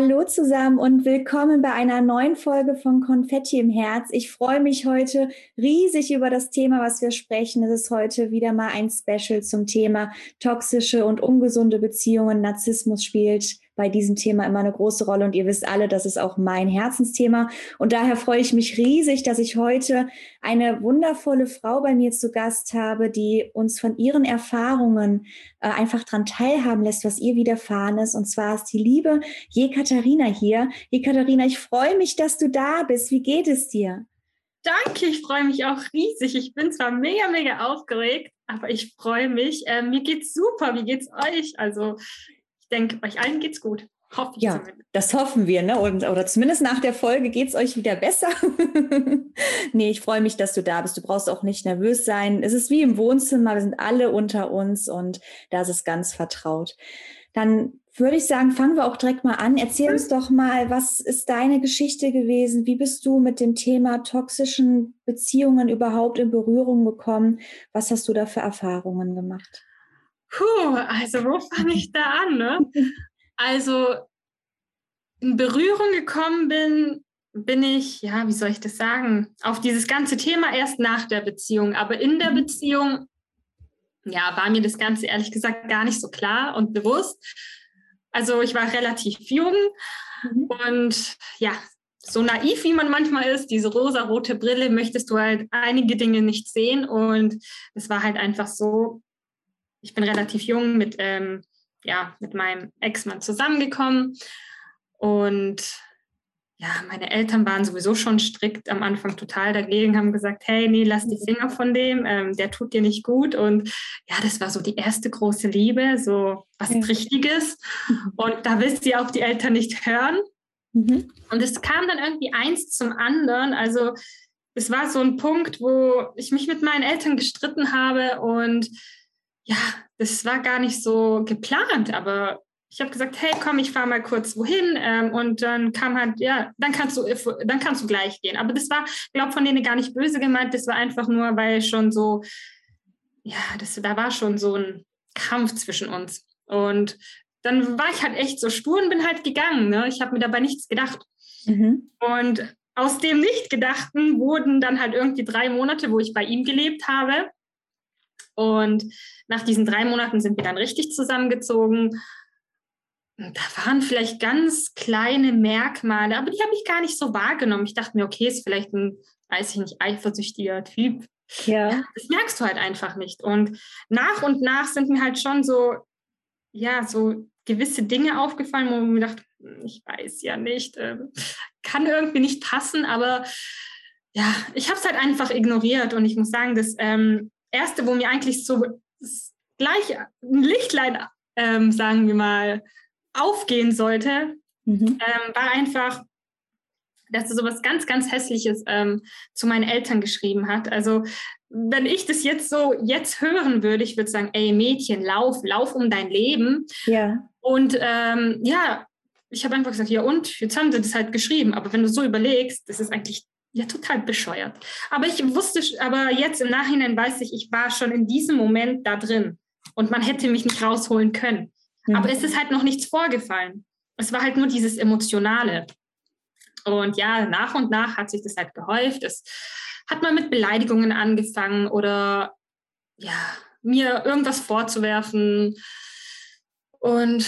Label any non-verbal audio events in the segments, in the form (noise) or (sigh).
Hallo zusammen und willkommen bei einer neuen Folge von Konfetti im Herz. Ich freue mich heute riesig über das Thema, was wir sprechen. Es ist heute wieder mal ein Special zum Thema toxische und ungesunde Beziehungen. Narzissmus spielt bei diesem Thema immer eine große Rolle und ihr wisst alle, das ist auch mein Herzensthema und daher freue ich mich riesig, dass ich heute eine wundervolle Frau bei mir zu Gast habe, die uns von ihren Erfahrungen äh, einfach dran teilhaben lässt, was ihr widerfahren ist und zwar ist die liebe Jekaterina hier. Jekaterina, ich freue mich, dass du da bist. Wie geht es dir? Danke, ich freue mich auch riesig. Ich bin zwar mega, mega aufgeregt, aber ich freue mich. Ähm, mir geht's super. Wie geht's euch? Also denke, euch allen geht's gut. Hoffe ich ja, zumindest. das hoffen wir, ne? Und, oder zumindest nach der Folge geht es euch wieder besser. (laughs) nee, ich freue mich, dass du da bist. Du brauchst auch nicht nervös sein. Es ist wie im Wohnzimmer, wir sind alle unter uns und da ist es ganz vertraut. Dann würde ich sagen, fangen wir auch direkt mal an. Erzähl uns doch mal, was ist deine Geschichte gewesen? Wie bist du mit dem Thema toxischen Beziehungen überhaupt in Berührung gekommen? Was hast du da für Erfahrungen gemacht? Puh, also wo fange ich da an? Ne? Also in Berührung gekommen bin, bin ich, ja, wie soll ich das sagen, auf dieses ganze Thema erst nach der Beziehung. Aber in der mhm. Beziehung, ja, war mir das Ganze ehrlich gesagt gar nicht so klar und bewusst. Also ich war relativ jung mhm. und ja, so naiv wie man manchmal ist, diese rosa-rote Brille, möchtest du halt einige Dinge nicht sehen. Und es war halt einfach so, ich bin relativ jung mit, ähm, ja, mit meinem Ex-Mann zusammengekommen. Und ja, meine Eltern waren sowieso schon strikt am Anfang total dagegen, haben gesagt, hey, nee, lass die Finger von dem, ähm, der tut dir nicht gut. Und ja, das war so die erste große Liebe, so was ja. Richtiges. Und da willst du auch die Eltern nicht hören. Mhm. Und es kam dann irgendwie eins zum anderen. Also es war so ein Punkt, wo ich mich mit meinen Eltern gestritten habe und ja, das war gar nicht so geplant, aber ich habe gesagt, hey, komm, ich fahre mal kurz wohin ähm, und dann kam halt, ja, dann kannst du, dann kannst du gleich gehen. Aber das war, glaube von denen gar nicht böse gemeint. Das war einfach nur, weil schon so, ja, das, da war schon so ein Kampf zwischen uns. Und dann war ich halt echt so stur und bin halt gegangen. Ne? Ich habe mir dabei nichts gedacht. Mhm. Und aus dem Nichtgedachten wurden dann halt irgendwie drei Monate, wo ich bei ihm gelebt habe. Und nach diesen drei Monaten sind wir dann richtig zusammengezogen. Da waren vielleicht ganz kleine Merkmale, aber die habe ich gar nicht so wahrgenommen. Ich dachte mir, okay, ist vielleicht ein, weiß ich nicht, eifersüchtiger Typ. Ja. Das merkst du halt einfach nicht. Und nach und nach sind mir halt schon so, ja, so gewisse Dinge aufgefallen, wo ich mir dachte, hm, ich weiß ja nicht, äh, kann irgendwie nicht passen, aber ja, ich habe es halt einfach ignoriert und ich muss sagen, das ähm, erste, wo mir eigentlich so gleich ein Lichtlein, ähm, sagen wir mal, aufgehen sollte, mhm. ähm, war einfach, dass er so was ganz, ganz Hässliches ähm, zu meinen Eltern geschrieben hat. Also wenn ich das jetzt so jetzt hören würde, ich würde sagen, ey Mädchen, lauf, lauf um dein Leben. Ja. Und ähm, ja, ich habe einfach gesagt, ja und, jetzt haben sie das halt geschrieben. Aber wenn du so überlegst, das ist eigentlich ja total bescheuert. Aber ich wusste, aber jetzt im Nachhinein weiß ich, ich war schon in diesem Moment da drin und man hätte mich nicht rausholen können. Mhm. Aber es ist halt noch nichts vorgefallen. Es war halt nur dieses Emotionale. Und ja, nach und nach hat sich das halt gehäuft. Es hat mal mit Beleidigungen angefangen oder ja, mir irgendwas vorzuwerfen. Und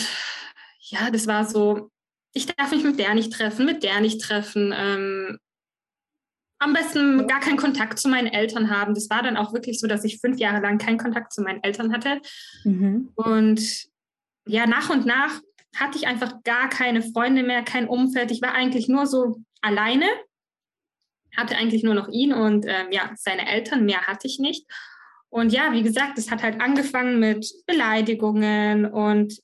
ja, das war so, ich darf mich mit der nicht treffen, mit der nicht treffen. Ähm, am besten gar keinen Kontakt zu meinen Eltern haben. Das war dann auch wirklich so, dass ich fünf Jahre lang keinen Kontakt zu meinen Eltern hatte. Mhm. Und ja, nach und nach hatte ich einfach gar keine Freunde mehr, kein Umfeld. Ich war eigentlich nur so alleine, hatte eigentlich nur noch ihn und ähm, ja, seine Eltern, mehr hatte ich nicht. Und ja, wie gesagt, es hat halt angefangen mit Beleidigungen und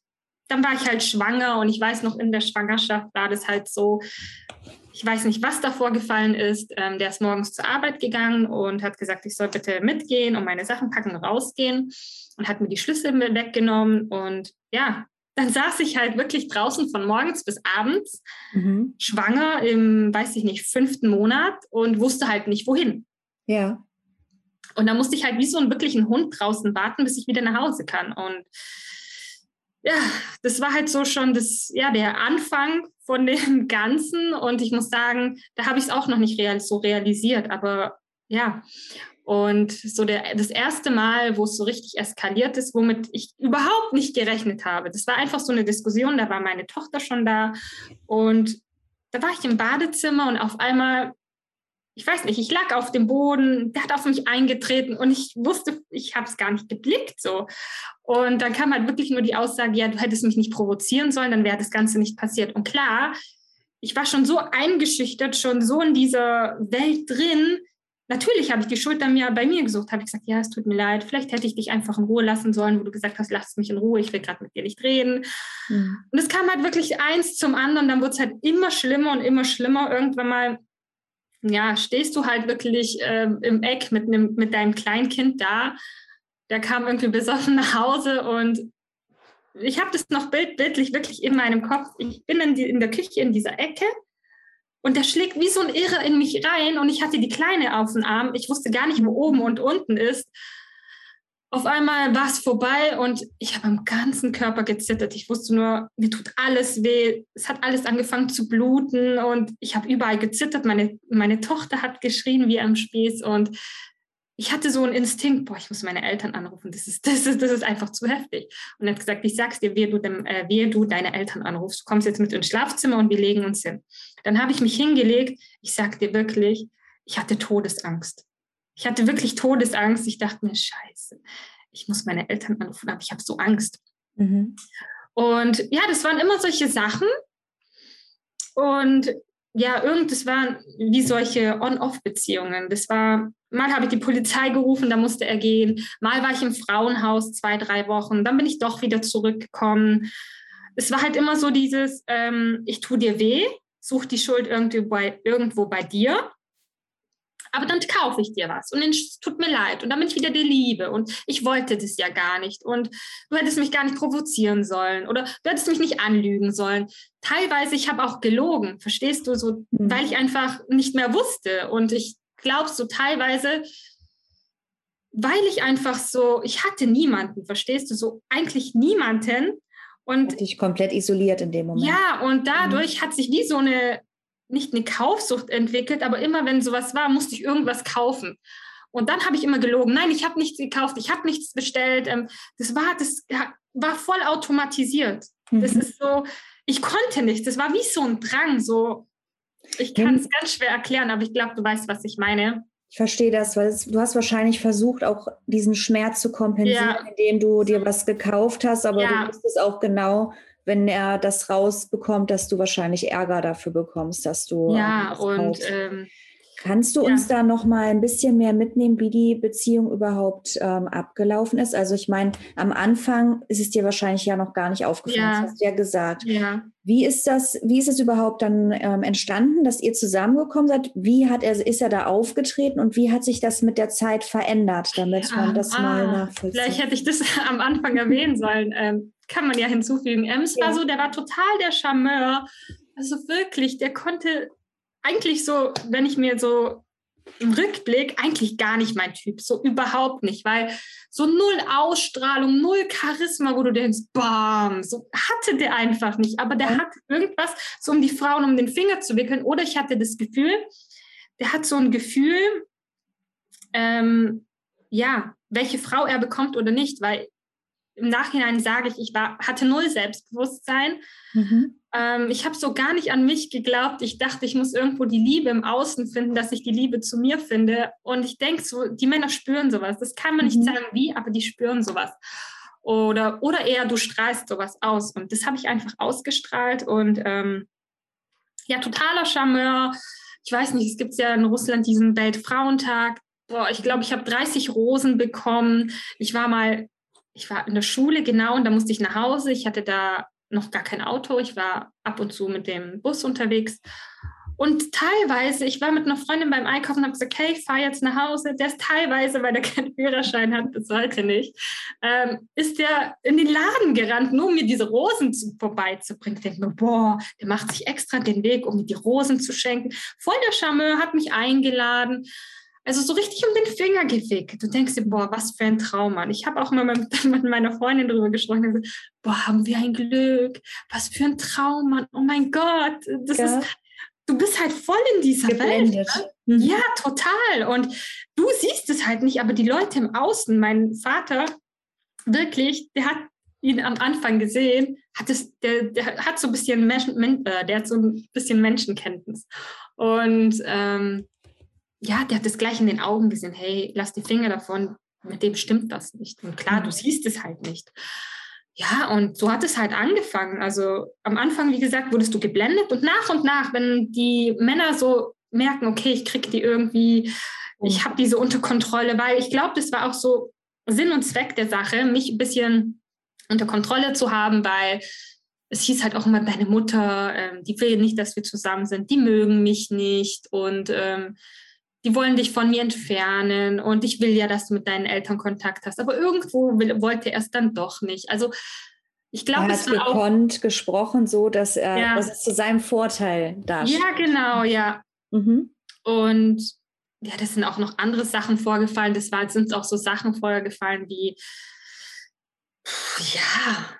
dann war ich halt schwanger und ich weiß noch, in der Schwangerschaft war das halt so, ich weiß nicht, was da vorgefallen ist. Ähm, der ist morgens zur Arbeit gegangen und hat gesagt, ich soll bitte mitgehen und meine Sachen packen und rausgehen und hat mir die Schlüssel weggenommen. Und ja, dann (laughs) saß ich halt wirklich draußen von morgens bis abends, mhm. schwanger im, weiß ich nicht, fünften Monat und wusste halt nicht, wohin. Ja. Und da musste ich halt wie so einen wirklichen Hund draußen warten, bis ich wieder nach Hause kann. Und ja, das war halt so schon das, ja, der Anfang von dem (laughs) Ganzen. Und ich muss sagen, da habe ich es auch noch nicht real, so realisiert. Aber ja, und so der, das erste Mal, wo es so richtig eskaliert ist, womit ich überhaupt nicht gerechnet habe. Das war einfach so eine Diskussion, da war meine Tochter schon da. Und da war ich im Badezimmer und auf einmal ich weiß nicht, ich lag auf dem Boden, der hat auf mich eingetreten und ich wusste, ich habe es gar nicht geblickt so. Und dann kam halt wirklich nur die Aussage, ja, du hättest mich nicht provozieren sollen, dann wäre das Ganze nicht passiert. Und klar, ich war schon so eingeschüchtert, schon so in dieser Welt drin. Natürlich habe ich die Schuld dann mir bei mir gesucht, habe ich gesagt, ja, es tut mir leid, vielleicht hätte ich dich einfach in Ruhe lassen sollen, wo du gesagt hast, lass mich in Ruhe, ich will gerade mit dir nicht reden. Mhm. Und es kam halt wirklich eins zum anderen, dann wurde es halt immer schlimmer und immer schlimmer. Irgendwann mal ja, stehst du halt wirklich äh, im Eck mit, nem, mit deinem Kleinkind da. Der kam irgendwie besoffen nach Hause und ich habe das noch bild, bildlich wirklich in meinem Kopf. Ich bin in, die, in der Küche in dieser Ecke und der schlägt wie so ein Irre in mich rein und ich hatte die Kleine auf dem Arm. Ich wusste gar nicht, wo oben und unten ist auf einmal war es vorbei und ich habe am ganzen Körper gezittert. Ich wusste nur, mir tut alles weh. Es hat alles angefangen zu bluten und ich habe überall gezittert. Meine, meine Tochter hat geschrien wie am Spieß und ich hatte so einen Instinkt, boah, ich muss meine Eltern anrufen. Das ist, (laughs) das ist, das ist einfach zu heftig. Und er hat gesagt, ich sag's dir, wehe du, dem, äh, wehe du deine Eltern anrufst. Du kommst jetzt mit ins Schlafzimmer und wir legen uns hin. Dann habe ich mich hingelegt. Ich sag dir wirklich, ich hatte Todesangst. Ich hatte wirklich Todesangst. Ich dachte mir, scheiße, ich muss meine Eltern anrufen, aber ich habe so Angst. Mhm. Und ja, das waren immer solche Sachen. Und ja, irgend, das waren wie solche On-Off-Beziehungen. Das war, mal habe ich die Polizei gerufen, da musste er gehen. Mal war ich im Frauenhaus zwei, drei Wochen. Dann bin ich doch wieder zurückgekommen. Es war halt immer so dieses, ähm, ich tue dir weh, such die Schuld irgendwie bei, irgendwo bei dir aber dann kaufe ich dir was. Und es tut mir leid. Und dann bin ich wieder die Liebe. Und ich wollte das ja gar nicht. Und du hättest mich gar nicht provozieren sollen. Oder du hättest mich nicht anlügen sollen. Teilweise, ich habe auch gelogen, verstehst du, so, mhm. weil ich einfach nicht mehr wusste. Und ich glaube so teilweise, weil ich einfach so, ich hatte niemanden, verstehst du, so eigentlich niemanden. Und dich komplett isoliert in dem Moment. Ja, und dadurch mhm. hat sich wie so eine nicht eine Kaufsucht entwickelt, aber immer wenn sowas war, musste ich irgendwas kaufen. Und dann habe ich immer gelogen. Nein, ich habe nichts gekauft, ich habe nichts bestellt. Ähm, das war, das war voll automatisiert. Mhm. Das ist so, ich konnte nicht. Das war wie so ein Drang. So, ich kann es ganz schwer erklären, aber ich glaube, du weißt, was ich meine. Ich verstehe das, weil es, du hast wahrscheinlich versucht, auch diesen Schmerz zu kompensieren, ja. indem du dir was gekauft hast, aber ja. du wusstest auch genau, wenn er das rausbekommt, dass du wahrscheinlich Ärger dafür bekommst, dass du. Ja, und. Ähm, Kannst du ja. uns da noch mal ein bisschen mehr mitnehmen, wie die Beziehung überhaupt ähm, abgelaufen ist? Also ich meine, am Anfang ist es dir wahrscheinlich ja noch gar nicht aufgefallen, ja. das hast du ja gesagt. Ja. Wie ist das, wie ist es überhaupt dann ähm, entstanden, dass ihr zusammengekommen seid? Wie hat er, ist er da aufgetreten und wie hat sich das mit der Zeit verändert, damit man das ah, mal nachvollzieht? Vielleicht hätte ich das (laughs) am Anfang erwähnen sollen. Ähm, kann man ja hinzufügen. Ems ja. war so, der war total der Charmeur. Also wirklich, der konnte eigentlich so, wenn ich mir so im Rückblick, eigentlich gar nicht mein Typ, so überhaupt nicht, weil so null Ausstrahlung, null Charisma, wo du denkst, bam, so hatte der einfach nicht, aber der hat irgendwas, so um die Frauen um den Finger zu wickeln, oder ich hatte das Gefühl, der hat so ein Gefühl, ähm, ja, welche Frau er bekommt oder nicht, weil im Nachhinein sage ich, ich war, hatte null Selbstbewusstsein. Mhm. Ähm, ich habe so gar nicht an mich geglaubt. Ich dachte, ich muss irgendwo die Liebe im Außen finden, dass ich die Liebe zu mir finde. Und ich denke so, die Männer spüren sowas. Das kann man nicht mhm. sagen, wie, aber die spüren sowas. Oder, oder eher, du strahlst sowas aus. Und das habe ich einfach ausgestrahlt. Und ähm, ja, totaler Charmeur. Ich weiß nicht, es gibt ja in Russland diesen Weltfrauentag boah, ich glaube, ich habe 30 Rosen bekommen. Ich war mal, ich war in der Schule, genau, und da musste ich nach Hause. Ich hatte da noch gar kein Auto. Ich war ab und zu mit dem Bus unterwegs. Und teilweise, ich war mit einer Freundin beim Einkaufen und habe gesagt, hey, ich fahre jetzt nach Hause. Der ist teilweise, weil der keinen Führerschein hat, bis heute nicht, ähm, ist der in den Laden gerannt, nur um mir diese Rosen zu, vorbeizubringen. Ich denke mir, boah, der macht sich extra den Weg, um mir die Rosen zu schenken. Voll der Charmeur hat mich eingeladen. Also so richtig um den Finger gefickt. Du denkst dir, boah, was für ein Traum, Mann. Ich habe auch mal mit, (laughs) mit, meiner Freundin darüber gesprochen. Und gesagt, boah, haben wir ein Glück. Was für ein Traum, Mann. Oh mein Gott. Das ja. ist, du bist halt voll in dieser Geblendet. Welt. Ne? Mhm. Ja, total. Und du siehst es halt nicht, aber die Leute im Außen, mein Vater, wirklich, der hat ihn am Anfang gesehen, hat es, der, der hat so ein bisschen Menschen, äh, der hat so ein bisschen Menschenkenntnis. Und ähm, ja, der hat es gleich in den Augen gesehen, hey, lass die Finger davon, mit dem stimmt das nicht. Und klar, du mhm. siehst es halt nicht. Ja, und so hat es halt angefangen. Also am Anfang, wie gesagt, wurdest du geblendet und nach und nach, wenn die Männer so merken, okay, ich kriege die irgendwie, ich habe diese unter Kontrolle, weil ich glaube, das war auch so Sinn und Zweck der Sache, mich ein bisschen unter Kontrolle zu haben, weil es hieß halt auch immer, deine Mutter, ähm, die will nicht, dass wir zusammen sind, die mögen mich nicht und ähm, die wollen dich von mir entfernen und ich will ja, dass du mit deinen Eltern Kontakt hast. Aber irgendwo will, wollte er es dann doch nicht. Also ich glaube, es hat gekonnt gesprochen, so dass er ja. dass es zu seinem Vorteil darstellt. Ja, genau, ja. Mhm. Und ja, das sind auch noch andere Sachen vorgefallen. Das war, sind auch so Sachen vorgefallen wie, ja,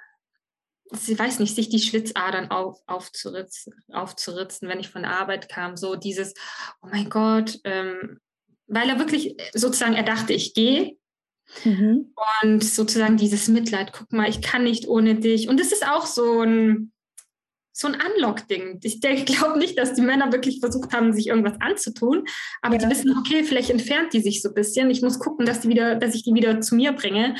ich weiß nicht, sich die Schwitzadern auf, aufzuritzen, aufzuritzen, wenn ich von der Arbeit kam. So dieses, oh mein Gott, ähm, weil er wirklich sozusagen, er dachte, ich gehe. Mhm. Und sozusagen dieses Mitleid, guck mal, ich kann nicht ohne dich. Und das ist auch so ein, so ein Unlock-Ding. Ich (laughs) glaube nicht, dass die Männer wirklich versucht haben, sich irgendwas anzutun, aber ja. die wissen, okay, vielleicht entfernt die sich so ein bisschen. Ich muss gucken, dass, die wieder, dass ich die wieder zu mir bringe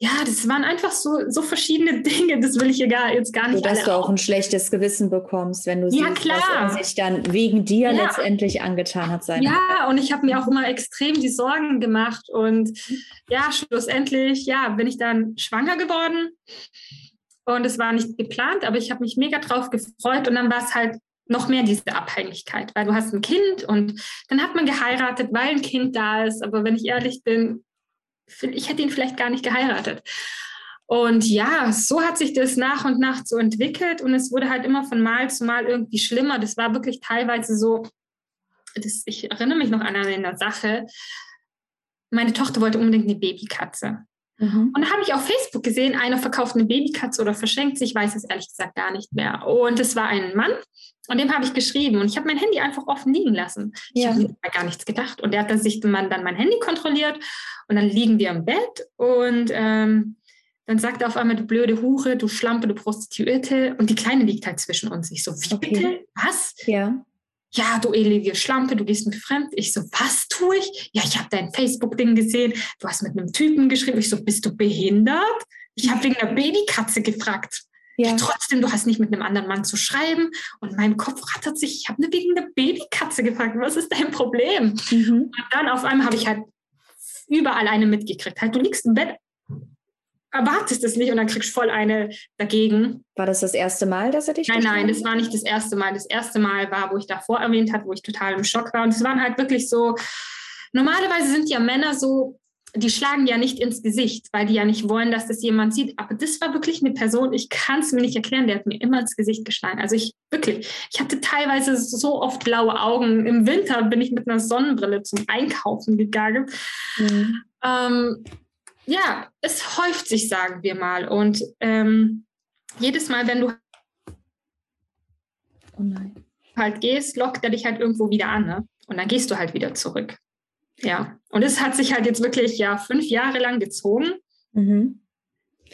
ja, das waren einfach so, so verschiedene (laughs) Dinge, das will ich hier gar, jetzt gar nicht. So, dass du auch ein schlechtes Gewissen bekommst, wenn du ja, siehst, klar. was er sich dann wegen dir ja. letztendlich angetan hat. Seine ja, und ich habe mir auch immer extrem die Sorgen gemacht und ja, schlussendlich, ja, bin ich dann schwanger geworden und es war nicht geplant, aber ich habe mich mega drauf gefreut und dann war es halt noch mehr diese Abhängigkeit, weil du hast ein Kind und dann hat man geheiratet, weil ein Kind da ist, aber wenn ich ehrlich bin, ich hätte ihn vielleicht gar nicht geheiratet. Und ja, so hat sich das nach und nach so entwickelt und es wurde halt immer von Mal zu Mal irgendwie schlimmer. Das war wirklich teilweise so, das, ich erinnere mich noch an eine Sache. Meine Tochter wollte unbedingt eine Babykatze. Mhm. Und da habe ich auf Facebook gesehen, einer verkauft eine Babykatze oder verschenkt sie, ich weiß es ehrlich gesagt gar nicht mehr. Und es war ein Mann und dem habe ich geschrieben und ich habe mein Handy einfach offen liegen lassen. Ja. Ich habe gar nichts gedacht. Und der hat dann sich dann mein Handy kontrolliert und dann liegen wir im Bett und ähm, dann sagt er auf einmal, du blöde Hure, du Schlampe, du Prostituierte. Und die Kleine liegt halt zwischen uns. Ich so, wie okay. bitte? Was? Ja. Ja, du elige Schlampe, du gehst mit fremd. Ich so, was tue ich? Ja, ich habe dein Facebook-Ding gesehen. Du hast mit einem Typen geschrieben. Ich so, bist du behindert? Ich habe wegen einer Babykatze gefragt. Ja. ja. trotzdem, du hast nicht mit einem anderen Mann zu schreiben. Und mein Kopf rattert sich. Ich habe wegen einer Babykatze gefragt. Was ist dein Problem? Mhm. Und dann auf einmal habe ich halt überall eine mitgekriegt. Halt, du liegst im Bett, erwartest es nicht und dann kriegst du voll eine dagegen. War das das erste Mal, dass er dich Nein, nein, das war nicht das erste Mal. Das erste Mal war, wo ich davor erwähnt habe, wo ich total im Schock war. Und es waren halt wirklich so, normalerweise sind ja Männer so, die schlagen ja nicht ins Gesicht, weil die ja nicht wollen, dass das jemand sieht. Aber das war wirklich eine Person, ich kann es mir nicht erklären, der hat mir immer ins Gesicht geschlagen. Also ich wirklich, ich hatte teilweise so oft blaue Augen. Im Winter bin ich mit einer Sonnenbrille zum Einkaufen gegangen. Mhm. Ähm, ja, es häuft sich, sagen wir mal. Und ähm, jedes Mal, wenn du oh halt gehst, lockt er dich halt irgendwo wieder an. Ne? Und dann gehst du halt wieder zurück. Ja, und es hat sich halt jetzt wirklich ja fünf Jahre lang gezogen. Mhm.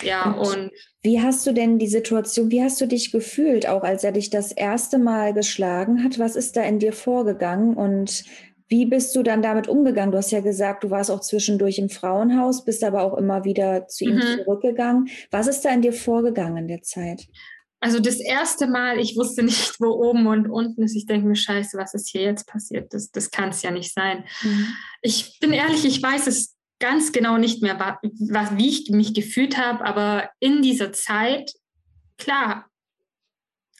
Ja, und, und, wie hast du denn die Situation, wie hast du dich gefühlt, auch als er dich das erste Mal geschlagen hat? Was ist da in dir vorgegangen und wie bist du dann damit umgegangen? Du hast ja gesagt, du warst auch zwischendurch im Frauenhaus, bist aber auch immer wieder zu ihm mhm. zurückgegangen. Was ist da in dir vorgegangen in der Zeit? Also das erste Mal, ich wusste nicht, wo oben und unten ist. Ich denke mir, scheiße, was ist hier jetzt passiert? Das, das kann es ja nicht sein. Mhm. Ich bin ehrlich, ich weiß es ganz genau nicht mehr, was, wie ich mich gefühlt habe, aber in dieser Zeit, klar,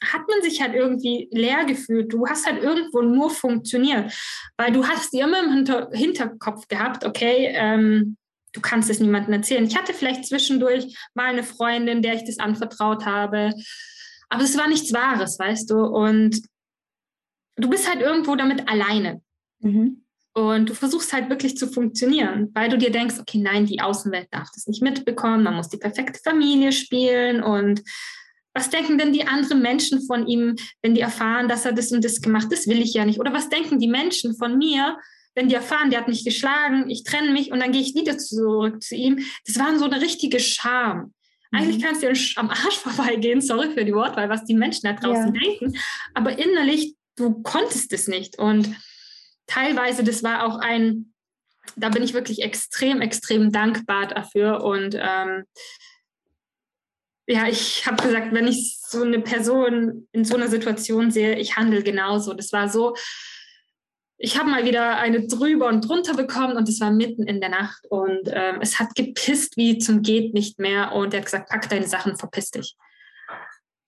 hat man sich halt irgendwie leer gefühlt. Du hast halt irgendwo nur funktioniert, weil du hast dir immer im Hinter Hinterkopf gehabt, okay, ähm, du kannst es niemandem erzählen. Ich hatte vielleicht zwischendurch mal eine Freundin, der ich das anvertraut habe, aber es war nichts Wahres, weißt du. Und du bist halt irgendwo damit alleine. Mhm. Und du versuchst halt wirklich zu funktionieren, weil du dir denkst, okay, nein, die Außenwelt darf das nicht mitbekommen, man muss die perfekte Familie spielen und was denken denn die anderen Menschen von ihm, wenn die erfahren, dass er das und das gemacht hat? Das will ich ja nicht. Oder was denken die Menschen von mir, wenn die erfahren, der hat mich geschlagen, ich trenne mich und dann gehe ich wieder zurück zu ihm? Das war so eine richtige Scham. Eigentlich mhm. kannst du am Arsch (laughs) vorbeigehen, sorry für die Wortwahl, was die Menschen da draußen ja. denken. Aber innerlich, du konntest es nicht. Und teilweise, das war auch ein, da bin ich wirklich extrem, extrem dankbar dafür. Und ähm, ja, ich habe gesagt, wenn ich so eine Person in so einer Situation sehe, ich handle genauso. Das war so, ich habe mal wieder eine drüber und drunter bekommen und es war mitten in der Nacht und ähm, es hat gepisst wie zum geht nicht mehr und er hat gesagt, pack deine Sachen, verpiss dich.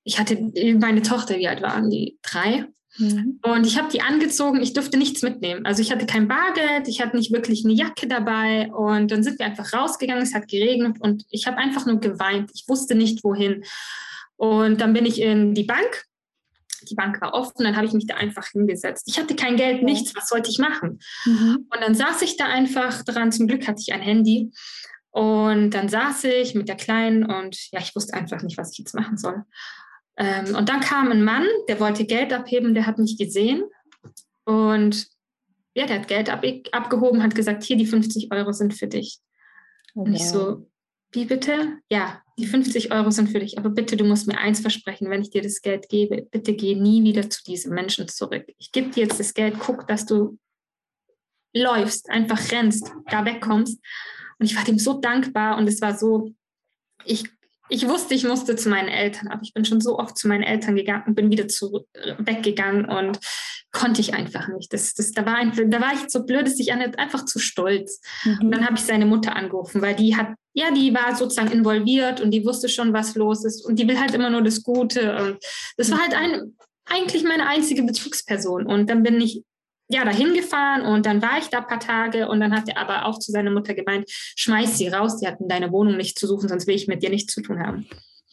Ich hatte meine Tochter, wie alt waren die? Drei. Mhm. Und ich habe die angezogen, ich durfte nichts mitnehmen. Also ich hatte kein Bargeld, ich hatte nicht wirklich eine Jacke dabei und dann sind wir einfach rausgegangen, es hat geregnet und ich habe einfach nur geweint. Ich wusste nicht wohin. Und dann bin ich in die Bank. Die Bank war offen, dann habe ich mich da einfach hingesetzt. Ich hatte kein Geld, nichts, was sollte ich machen? Mhm. Und dann saß ich da einfach dran. Zum Glück hatte ich ein Handy. Und dann saß ich mit der Kleinen und ja, ich wusste einfach nicht, was ich jetzt machen soll. Ähm, und dann kam ein Mann, der wollte Geld abheben, der hat mich gesehen und ja, der hat Geld ab, abgehoben, hat gesagt, hier die 50 Euro sind für dich. Okay. Und ich so, wie bitte? Ja, die 50 Euro sind für dich, aber bitte, du musst mir eins versprechen, wenn ich dir das Geld gebe, bitte geh nie wieder zu diesem Menschen zurück. Ich gebe dir jetzt das Geld, guck, dass du läufst, einfach rennst, da wegkommst. Und ich war dem so dankbar und es war so, ich ich wusste, ich musste zu meinen Eltern, aber ich bin schon so oft zu meinen Eltern gegangen und bin wieder zurück, äh, weggegangen und konnte ich einfach nicht. Das, das, da, war ein, da war ich so blöd, dass ich einfach zu stolz. Mhm. Und dann habe ich seine Mutter angerufen, weil die hat, ja, die war sozusagen involviert und die wusste schon, was los ist und die will halt immer nur das Gute. Und das war halt ein, eigentlich meine einzige Bezugsperson. Und dann bin ich ja, dahin gefahren und dann war ich da ein paar Tage und dann hat er aber auch zu seiner Mutter gemeint, schmeiß sie raus, die hat in deiner Wohnung nicht zu suchen, sonst will ich mit dir nichts zu tun haben.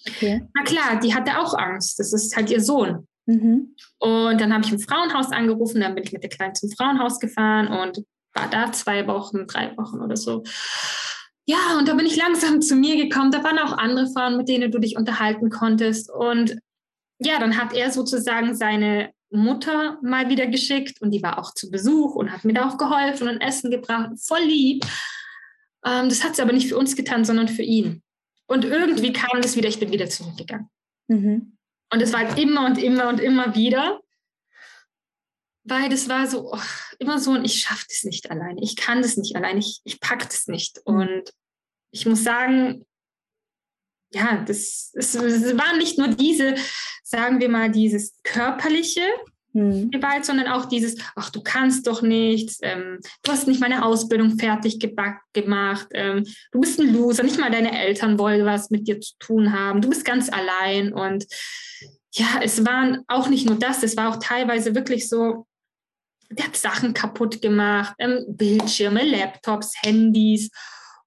Okay. Na klar, die hatte auch Angst, das ist halt ihr Sohn. Mhm. Und dann habe ich im Frauenhaus angerufen, dann bin ich mit der Kleinen zum Frauenhaus gefahren und war da zwei Wochen, drei Wochen oder so. Ja, und da bin ich langsam zu mir gekommen. Da waren auch andere Frauen, mit denen du dich unterhalten konntest. Und ja, dann hat er sozusagen seine Mutter mal wieder geschickt und die war auch zu Besuch und hat mir da auch geholfen und Essen gebracht. Voll lieb. Ähm, das hat sie aber nicht für uns getan, sondern für ihn. Und irgendwie kam das wieder, ich bin wieder zurückgegangen. Mhm. Und es war halt immer und immer und immer wieder, weil das war so, oh, immer so, und ich schaffe das nicht alleine. Ich kann das nicht alleine. Ich, ich packe das nicht. Mhm. Und ich muss sagen, ja, das, es, es waren nicht nur diese, sagen wir mal, dieses körperliche hm. Gewalt, sondern auch dieses, ach, du kannst doch nichts, ähm, du hast nicht meine Ausbildung fertig gemacht, ähm, du bist ein Loser, nicht mal deine Eltern wollen was mit dir zu tun haben, du bist ganz allein und ja, es waren auch nicht nur das, es war auch teilweise wirklich so, der hat Sachen kaputt gemacht, ähm, Bildschirme, Laptops, Handys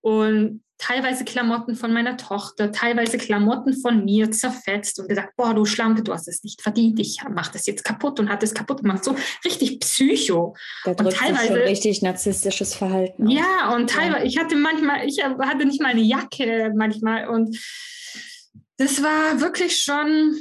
und teilweise Klamotten von meiner Tochter, teilweise Klamotten von mir zerfetzt und gesagt, boah, du Schlampe, du hast es nicht verdient, ich mach das jetzt kaputt und hat es kaputt gemacht. So richtig psycho. Da und teilweise schon richtig narzisstisches Verhalten. Ja, und teilweise, ich hatte manchmal, ich hatte nicht mal eine Jacke manchmal und das war wirklich schon.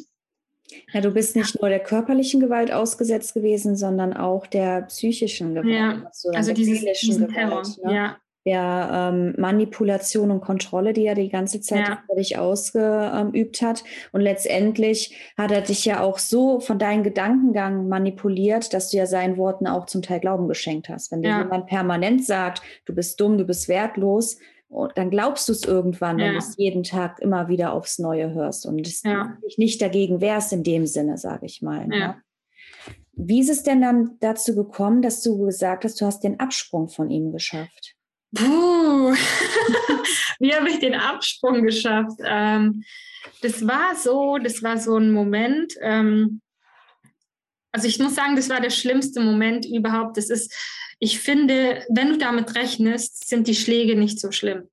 Ja, du bist nicht nur der körperlichen Gewalt ausgesetzt gewesen, sondern auch der psychischen Gewalt. Ja, also, also dieses, diesen Gewalt, Terror. Ne? Ja, der ähm, Manipulation und Kontrolle, die er die ganze Zeit ja. über dich ausgeübt hat. Und letztendlich hat er dich ja auch so von deinem Gedankengang manipuliert, dass du ja seinen Worten auch zum Teil Glauben geschenkt hast. Wenn dir ja. jemand permanent sagt, du bist dumm, du bist wertlos, dann glaubst du es irgendwann, wenn du es jeden Tag immer wieder aufs Neue hörst und ja. dich nicht dagegen wehrst in dem Sinne, sage ich mal. Ne? Ja. Wie ist es denn dann dazu gekommen, dass du gesagt hast, du hast den Absprung von ihm geschafft? Puh. (laughs) Wie habe ich den Absprung geschafft? Ähm, das war so, das war so ein Moment. Ähm, also ich muss sagen, das war der schlimmste Moment überhaupt. Das ist, ich finde, wenn du damit rechnest, sind die Schläge nicht so schlimm.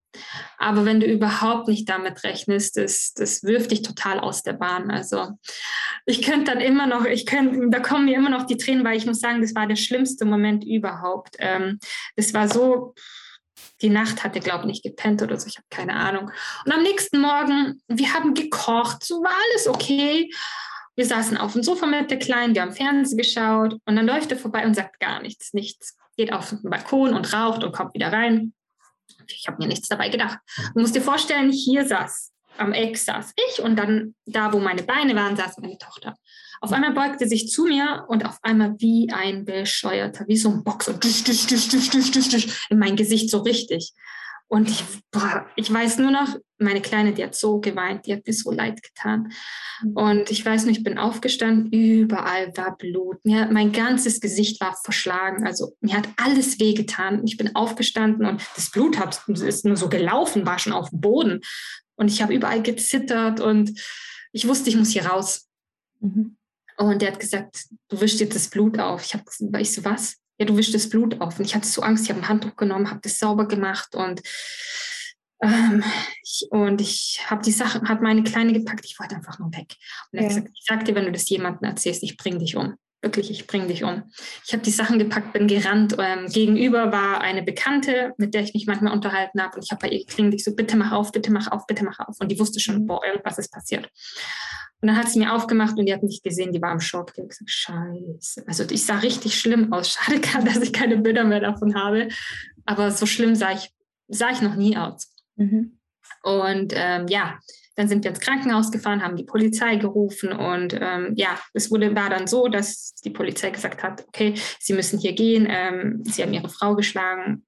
Aber wenn du überhaupt nicht damit rechnest, das, das wirft dich total aus der Bahn. Also ich könnte dann immer noch, ich könnte, da kommen mir immer noch die Tränen, weil ich muss sagen, das war der schlimmste Moment überhaupt. Ähm, das war so, die Nacht hatte, glaube ich, nicht gepennt oder so, ich habe keine Ahnung. Und am nächsten Morgen, wir haben gekocht, so war alles okay. Wir saßen auf dem Sofa mit der Kleinen, wir haben Fernsehen geschaut und dann läuft er vorbei und sagt gar nichts, nichts. Geht auf den Balkon und raucht und kommt wieder rein. Ich habe mir nichts dabei gedacht. Du musst dir vorstellen, hier saß, am Eck saß ich und dann da, wo meine Beine waren, saß meine Tochter. Auf einmal beugte sich zu mir und auf einmal wie ein Bescheuerter, wie so ein Boxer, dusch, dusch, dusch, in mein Gesicht so richtig. Und ich, boah, ich weiß nur noch, meine Kleine, die hat so geweint, die hat mir so leid getan. Mhm. Und ich weiß nur, ich bin aufgestanden, überall war Blut. Mir, mein ganzes Gesicht war verschlagen. Also mir hat alles wehgetan. Ich bin aufgestanden und das Blut hat, ist nur so gelaufen, war schon auf dem Boden. Und ich habe überall gezittert und ich wusste, ich muss hier raus. Mhm. Und der hat gesagt, du wischst jetzt das Blut auf. Ich habe ich so, was? Ja, du wischst das Blut auf. Und ich hatte so Angst, ich habe ein Handtuch genommen, habe das sauber gemacht und ähm, ich, und ich habe die Sachen, hat meine Kleine gepackt, ich wollte einfach nur weg. Und er ja. hat gesagt, ich sag dir, wenn du das jemandem erzählst, ich bring dich um. Wirklich, ich bring dich um. Ich habe die Sachen gepackt, bin gerannt. Ähm, gegenüber war eine Bekannte, mit der ich mich manchmal unterhalten habe. Und ich habe bei ihr geklingelt, ich so, bitte mach auf, bitte mach auf, bitte mach auf. Und die wusste schon, mhm. boah, irgendwas ist passiert. Und dann hat sie mir aufgemacht und die hat mich gesehen, die war im Schock. Die hat gesagt, scheiße. Also ich sah richtig schlimm aus. (laughs) Schade, dass ich keine Bilder mehr davon habe. Aber so schlimm sah ich, sah ich noch nie aus. Mhm. Und ähm, ja, dann sind wir ins Krankenhaus gefahren, haben die Polizei gerufen und ähm, ja, es wurde, war dann so, dass die Polizei gesagt hat, okay, Sie müssen hier gehen, ähm, Sie haben Ihre Frau geschlagen,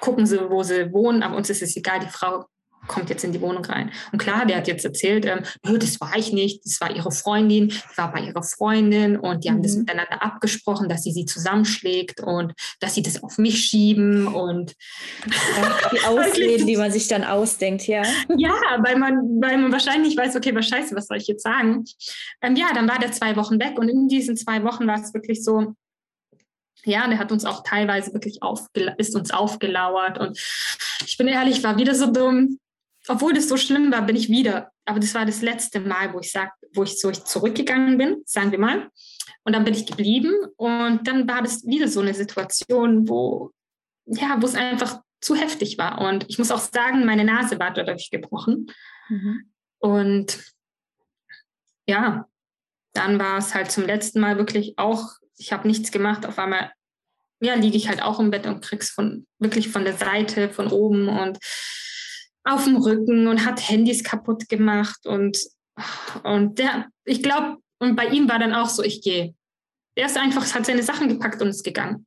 gucken Sie, wo Sie wohnen, aber uns ist es egal, die Frau kommt jetzt in die Wohnung rein. Und klar, der hat jetzt erzählt, ähm, das war ich nicht, das war ihre Freundin, die war bei ihrer Freundin und die haben das mhm. miteinander abgesprochen, dass sie sie zusammenschlägt und dass sie das auf mich schieben und die (laughs) Ausreden, die man sich dann ausdenkt, ja. Ja, weil man, weil man wahrscheinlich weiß, okay, was scheiße, was soll ich jetzt sagen? Ähm, ja, dann war der zwei Wochen weg und in diesen zwei Wochen war es wirklich so, ja, der hat uns auch teilweise wirklich ist uns aufgelauert und ich bin ehrlich, war wieder so dumm obwohl das so schlimm war, bin ich wieder. Aber das war das letzte Mal, wo ich sag, wo ich so zurückgegangen bin, sagen wir mal. Und dann bin ich geblieben. Und dann war das wieder so eine Situation, wo, ja, wo es einfach zu heftig war. Und ich muss auch sagen, meine Nase war dadurch gebrochen. Mhm. Und ja, dann war es halt zum letzten Mal wirklich auch, ich habe nichts gemacht. Auf einmal, ja, liege ich halt auch im Bett und krieg's von wirklich von der Seite, von oben und auf dem Rücken und hat Handys kaputt gemacht und, und der, ich glaube, und bei ihm war dann auch so, ich gehe. Der ist einfach, hat seine Sachen gepackt und ist gegangen.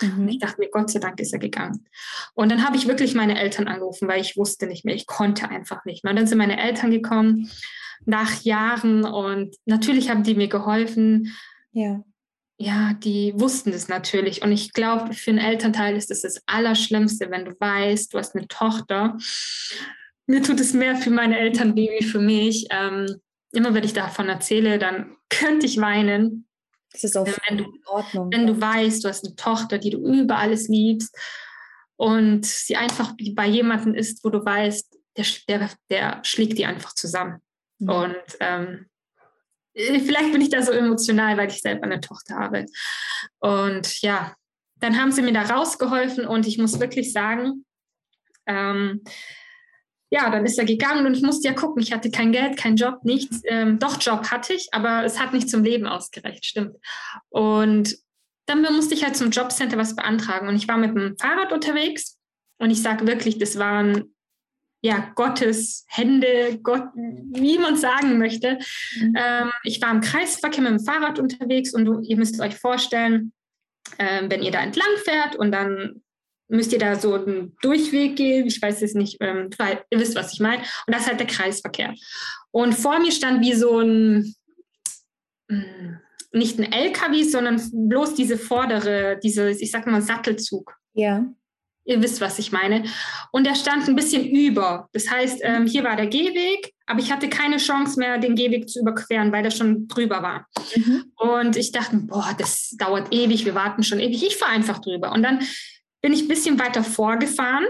Mhm. Ich dachte mir, Gott sei Dank ist er gegangen. Und dann habe ich wirklich meine Eltern angerufen, weil ich wusste nicht mehr, ich konnte einfach nicht mehr. Und dann sind meine Eltern gekommen nach Jahren und natürlich haben die mir geholfen. Ja ja, die wussten es natürlich. Und ich glaube, für einen Elternteil ist es das, das Allerschlimmste, wenn du weißt, du hast eine Tochter. Mir tut es mehr für meine Eltern wie für mich. Ähm, immer wenn ich davon erzähle, dann könnte ich weinen. Das ist auch wenn du, in Ordnung. Wenn du weißt, du hast eine Tochter, die du über alles liebst und sie einfach bei jemandem ist, wo du weißt, der, der, der schlägt die einfach zusammen. Mhm. Und ähm, äh, vielleicht bin ich da so emotional, weil ich selber eine Tochter habe. Und ja, dann haben sie mir da rausgeholfen und ich muss wirklich sagen, ähm, ja, dann ist er gegangen und ich musste ja gucken, ich hatte kein Geld, kein Job, nichts. Ähm, doch, Job hatte ich, aber es hat nicht zum Leben ausgereicht, stimmt. Und dann musste ich halt zum Jobcenter was beantragen und ich war mit dem Fahrrad unterwegs und ich sage wirklich, das waren ja, Gottes Hände, Gott, wie man es sagen möchte. Mhm. Ähm, ich war im Kreisverkehr mit dem Fahrrad unterwegs und du, ihr müsst euch vorstellen, äh, wenn ihr da entlang fährt und dann müsst ihr da so einen Durchweg gehen. Ich weiß es nicht, ähm, ihr wisst, was ich meine. Und das ist halt der Kreisverkehr. Und vor mir stand wie so ein, hm, nicht ein LKW, sondern bloß diese vordere, diese, ich sag mal, Sattelzug. Ja. Ihr wisst, was ich meine. Und der stand ein bisschen über. Das heißt, ähm, hier war der Gehweg, aber ich hatte keine Chance mehr, den Gehweg zu überqueren, weil der schon drüber war. Mhm. Und ich dachte, boah, das dauert ewig, wir warten schon ewig. Ich fahre einfach drüber. Und dann bin ich ein bisschen weiter vorgefahren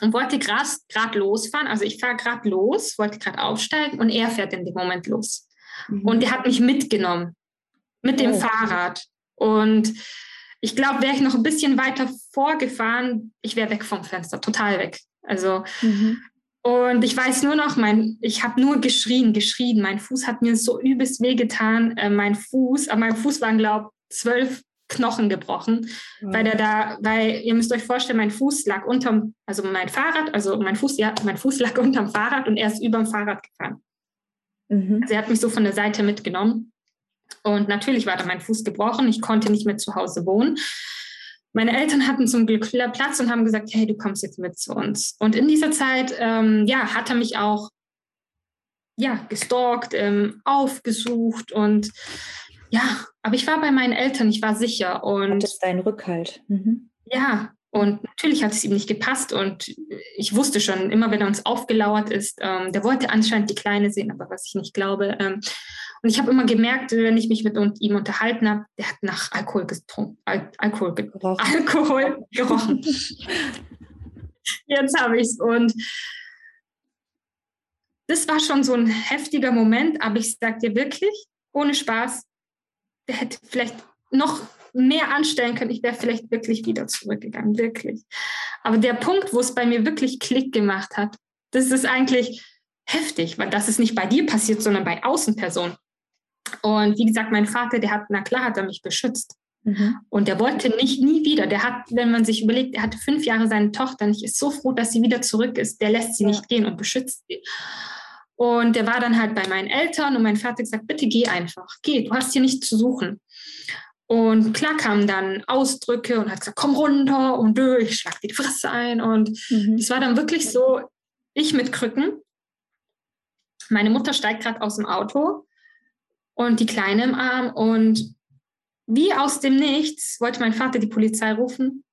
und wollte gerade losfahren. Also ich fahre gerade los, wollte gerade aufsteigen und er fährt in dem Moment los. Mhm. Und er hat mich mitgenommen mit dem oh. Fahrrad. Und ich glaube, wäre ich noch ein bisschen weiter vorgefahren, ich wäre weg vom Fenster, total weg. Also, mhm. und ich weiß nur noch, mein, ich habe nur geschrien, geschrien. Mein Fuß hat mir so übelst wehgetan. Äh, mein Fuß, aber mein Fuß waren, glaube ich, zwölf Knochen gebrochen, mhm. weil der da, weil ihr müsst euch vorstellen, mein Fuß lag unterm, also mein Fahrrad, also mein Fuß, ja, mein Fuß lag (laughs) unterm Fahrrad und er ist überm Fahrrad gefahren. Mhm. Also er hat mich so von der Seite mitgenommen. Und natürlich war da mein Fuß gebrochen. Ich konnte nicht mehr zu Hause wohnen. Meine Eltern hatten zum Glück Platz und haben gesagt, hey, du kommst jetzt mit zu uns. Und in dieser Zeit, ähm, ja, hat er mich auch ja, gestalkt, ähm, aufgesucht und ja, aber ich war bei meinen Eltern, ich war sicher und. Das ist dein Rückhalt. Mhm. Ja, und natürlich hat es ihm nicht gepasst und ich wusste schon, immer wenn er uns aufgelauert ist, ähm, der wollte anscheinend die Kleine sehen, aber was ich nicht glaube. Ähm, und ich habe immer gemerkt, wenn ich mich mit ihm unterhalten habe, der hat nach Alkohol getrunken, Al Alkohol, ge gerochen. Alkohol (laughs) gerochen. Jetzt habe ich es. Und das war schon so ein heftiger Moment, aber ich sage dir wirklich, ohne Spaß, der hätte vielleicht noch mehr anstellen können. Ich wäre vielleicht wirklich wieder zurückgegangen, wirklich. Aber der Punkt, wo es bei mir wirklich Klick gemacht hat, das ist eigentlich heftig, weil das ist nicht bei dir passiert, sondern bei Außenpersonen. Und wie gesagt, mein Vater, der hat, na klar, hat er mich beschützt. Mhm. Und der wollte nicht, nie wieder. Der hat, wenn man sich überlegt, er hatte fünf Jahre seine Tochter und ich ist so froh, dass sie wieder zurück ist. Der lässt sie ja. nicht gehen und beschützt sie. Und der war dann halt bei meinen Eltern und mein Vater gesagt, bitte geh einfach, geh, du hast hier nichts zu suchen. Und klar kamen dann Ausdrücke und hat gesagt, komm runter und ich schlag dir die Fresse ein. Und es mhm. war dann wirklich so, ich mit Krücken. Meine Mutter steigt gerade aus dem Auto und die Kleine im Arm. Und wie aus dem Nichts wollte mein Vater die Polizei rufen.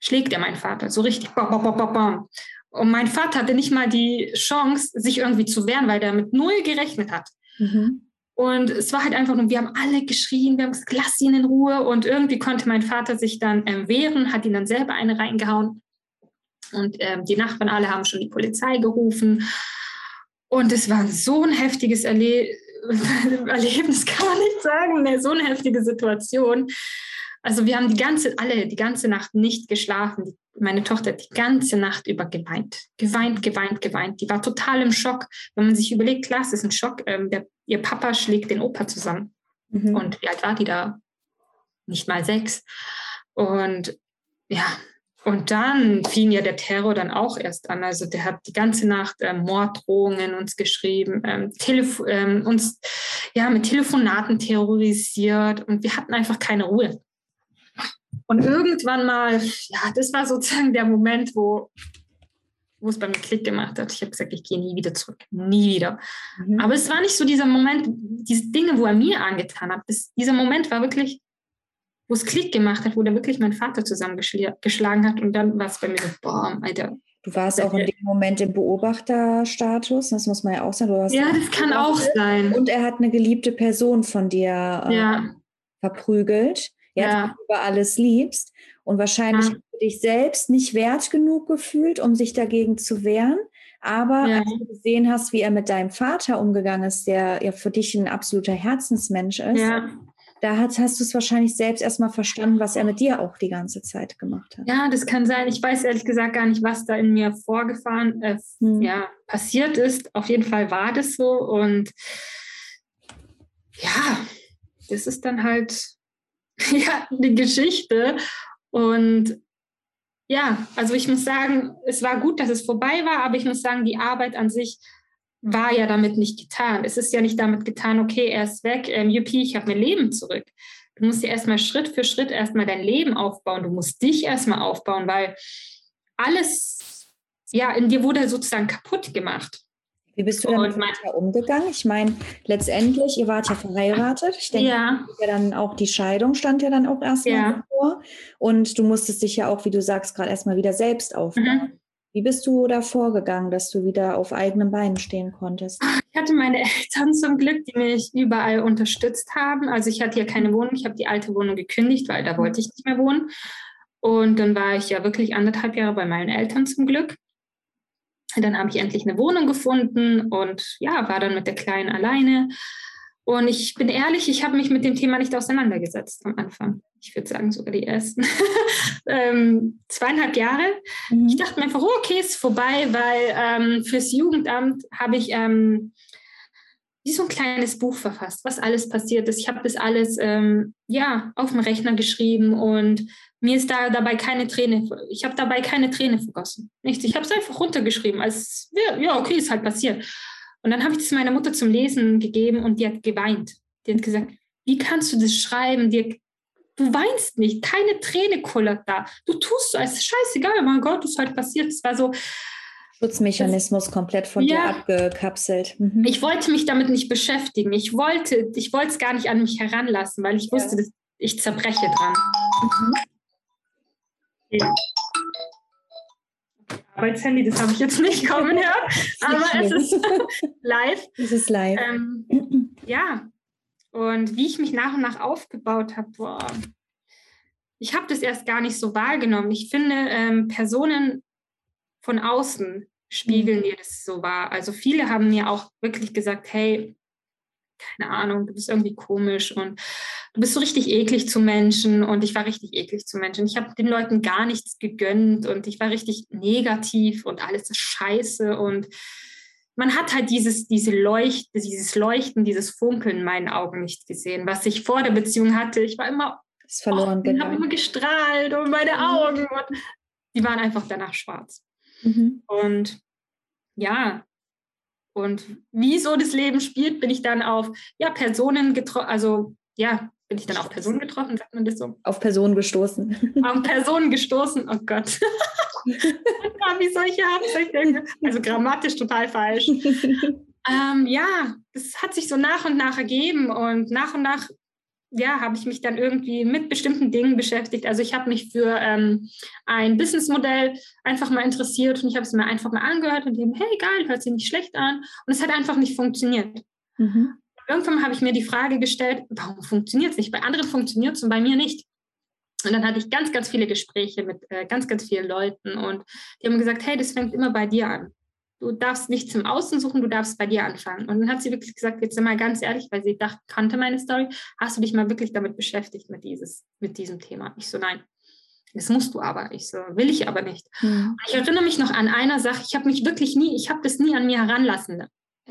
Schlägt er meinen Vater so richtig. Bam, bam, bam, bam. Und mein Vater hatte nicht mal die Chance, sich irgendwie zu wehren, weil der mit null gerechnet hat. Mhm. Und es war halt einfach nur, wir haben alle geschrien, wir haben gesagt, lass ihn in Ruhe. Und irgendwie konnte mein Vater sich dann ähm, wehren, hat ihn dann selber eine reingehauen. Und ähm, die Nachbarn alle haben schon die Polizei gerufen. Und es war so ein heftiges Erle (laughs) Erlebnis, kann man nicht sagen, ne? so eine heftige Situation. Also wir haben die ganze, alle die ganze Nacht nicht geschlafen. Meine Tochter hat die ganze Nacht über geweint, geweint, geweint, geweint. Die war total im Schock. Wenn man sich überlegt, klar, es ist ein Schock. Ähm, der, ihr Papa schlägt den Opa zusammen. Mhm. Und wie alt war die da? Nicht mal sechs. Und ja, und dann fing ja der Terror dann auch erst an. Also der hat die ganze Nacht ähm, Morddrohungen uns geschrieben, ähm, ähm, uns ja mit Telefonaten terrorisiert und wir hatten einfach keine Ruhe. Und irgendwann mal, ja, das war sozusagen der Moment, wo, wo es bei mir Klick gemacht hat. Ich habe gesagt, ich gehe nie wieder zurück, nie wieder. Mhm. Aber es war nicht so dieser Moment, diese Dinge, wo er mir angetan hat. Das, dieser Moment war wirklich wo es Klick gemacht hat, wo dann wirklich mein Vater zusammengeschlagen hat und dann war es bei mir so, boah, Alter. Du warst auch in dem Moment im Beobachterstatus, das muss man ja auch sagen. ja, das kann auch sein. Und er hat eine geliebte Person von dir äh, ja. verprügelt, ja, ja. die du über alles liebst und wahrscheinlich ja. dich selbst nicht wert genug gefühlt, um sich dagegen zu wehren. Aber ja. als du gesehen hast, wie er mit deinem Vater umgegangen ist, der ja für dich ein absoluter Herzensmensch ist, ja da hast, hast du es wahrscheinlich selbst erstmal verstanden, was er mit dir auch die ganze Zeit gemacht hat. Ja, das kann sein. Ich weiß ehrlich gesagt gar nicht, was da in mir vorgefahren, äh, hm. ja, passiert ist. Auf jeden Fall war das so. Und ja, das ist dann halt (laughs) ja, die Geschichte. Und ja, also ich muss sagen, es war gut, dass es vorbei war, aber ich muss sagen, die Arbeit an sich war ja damit nicht getan. Es ist ja nicht damit getan, okay, er ist weg, ähm, juppie, ich habe mein Leben zurück. Du musst dir erstmal Schritt für Schritt erstmal dein Leben aufbauen. Du musst dich erstmal aufbauen, weil alles, ja, in dir wurde sozusagen kaputt gemacht. Wie bist du damit weiter umgegangen? Ich meine, letztendlich, ihr wart ja verheiratet. Ich denke, ja. ja dann auch die Scheidung stand ja dann auch erstmal ja. vor. Und du musstest dich ja auch, wie du sagst, gerade erstmal wieder selbst aufbauen. Mhm. Wie bist du da vorgegangen, dass du wieder auf eigenen Beinen stehen konntest? Ich hatte meine Eltern zum Glück, die mich überall unterstützt haben. Also ich hatte hier keine Wohnung, ich habe die alte Wohnung gekündigt, weil da wollte ich nicht mehr wohnen. Und dann war ich ja wirklich anderthalb Jahre bei meinen Eltern zum Glück. Dann habe ich endlich eine Wohnung gefunden und ja, war dann mit der Kleinen alleine. Und ich bin ehrlich, ich habe mich mit dem Thema nicht auseinandergesetzt am Anfang ich würde sagen sogar die ersten (laughs) ähm, zweieinhalb Jahre. Mhm. Ich dachte mir einfach, oh, okay, ist vorbei, weil ähm, fürs Jugendamt habe ich ähm, wie so ein kleines Buch verfasst, was alles passiert ist. Ich habe das alles ähm, ja auf dem Rechner geschrieben und mir ist da dabei keine Träne, ich habe dabei keine Träne vergossen. Nichts. Ich habe es einfach runtergeschrieben, als ja, okay, ist halt passiert. Und dann habe ich das meiner Mutter zum Lesen gegeben und die hat geweint. Die hat gesagt, wie kannst du das schreiben? Dir Du weinst nicht, keine Träne kullert da. Du tust so, es ist scheißegal, mein Gott, ist halt passiert. Es war so. Schutzmechanismus das, komplett von ja, dir abgekapselt. Mhm. Ich wollte mich damit nicht beschäftigen. Ich wollte, ich wollte es gar nicht an mich heranlassen, weil ich wusste, ja. dass ich zerbreche dran. Mhm. Ja. Arbeitshandy, das habe ich jetzt nicht kommen hören, (laughs) aber es ist (laughs) live. Es ist live. Ähm, ja, und wie ich mich nach und nach aufgebaut habe, boah, ich habe das erst gar nicht so wahrgenommen. Ich finde, ähm, Personen von außen spiegeln mhm. dir das so wahr. Also viele haben mir auch wirklich gesagt, hey, keine Ahnung, du bist irgendwie komisch und du bist so richtig eklig zu Menschen und ich war richtig eklig zu Menschen. Ich habe den Leuten gar nichts gegönnt und ich war richtig negativ und alles ist scheiße und man hat halt dieses, diese Leucht, dieses Leuchten, dieses Funkeln in meinen Augen nicht gesehen, was ich vor der Beziehung hatte. Ich war immer ist verloren oh, habe immer gestrahlt und meine mhm. Augen und die waren einfach danach schwarz. Mhm. Und ja, und wie so das Leben spielt, bin ich dann auf ja, Personen getroffen, also ja, bin ich dann auf Personen getroffen, sagt man das so? Auf Personen gestoßen. (laughs) Auf Personen gestoßen, oh Gott. (laughs) wie solche haben, also grammatisch total falsch. (laughs) ähm, ja, das hat sich so nach und nach ergeben und nach und nach ja, habe ich mich dann irgendwie mit bestimmten Dingen beschäftigt. Also ich habe mich für ähm, ein Businessmodell einfach mal interessiert und ich habe es mir einfach mal angehört und dem, hey, geil, hört sich nicht schlecht an. Und es hat einfach nicht funktioniert. Mhm. Irgendwann habe ich mir die Frage gestellt, warum funktioniert es nicht? Bei anderen funktioniert es und bei mir nicht. Und dann hatte ich ganz, ganz viele Gespräche mit äh, ganz, ganz vielen Leuten und die haben gesagt, hey, das fängt immer bei dir an. Du darfst nicht zum Außen suchen, du darfst bei dir anfangen. Und dann hat sie wirklich gesagt, jetzt mal ganz ehrlich, weil sie dachte, kannte meine Story, hast du dich mal wirklich damit beschäftigt mit, dieses, mit diesem Thema? Ich so, nein. Das musst du aber. Ich so, will ich aber nicht. Mhm. Ich erinnere mich noch an einer Sache, ich habe mich wirklich nie, ich habe das nie an mir heranlassen.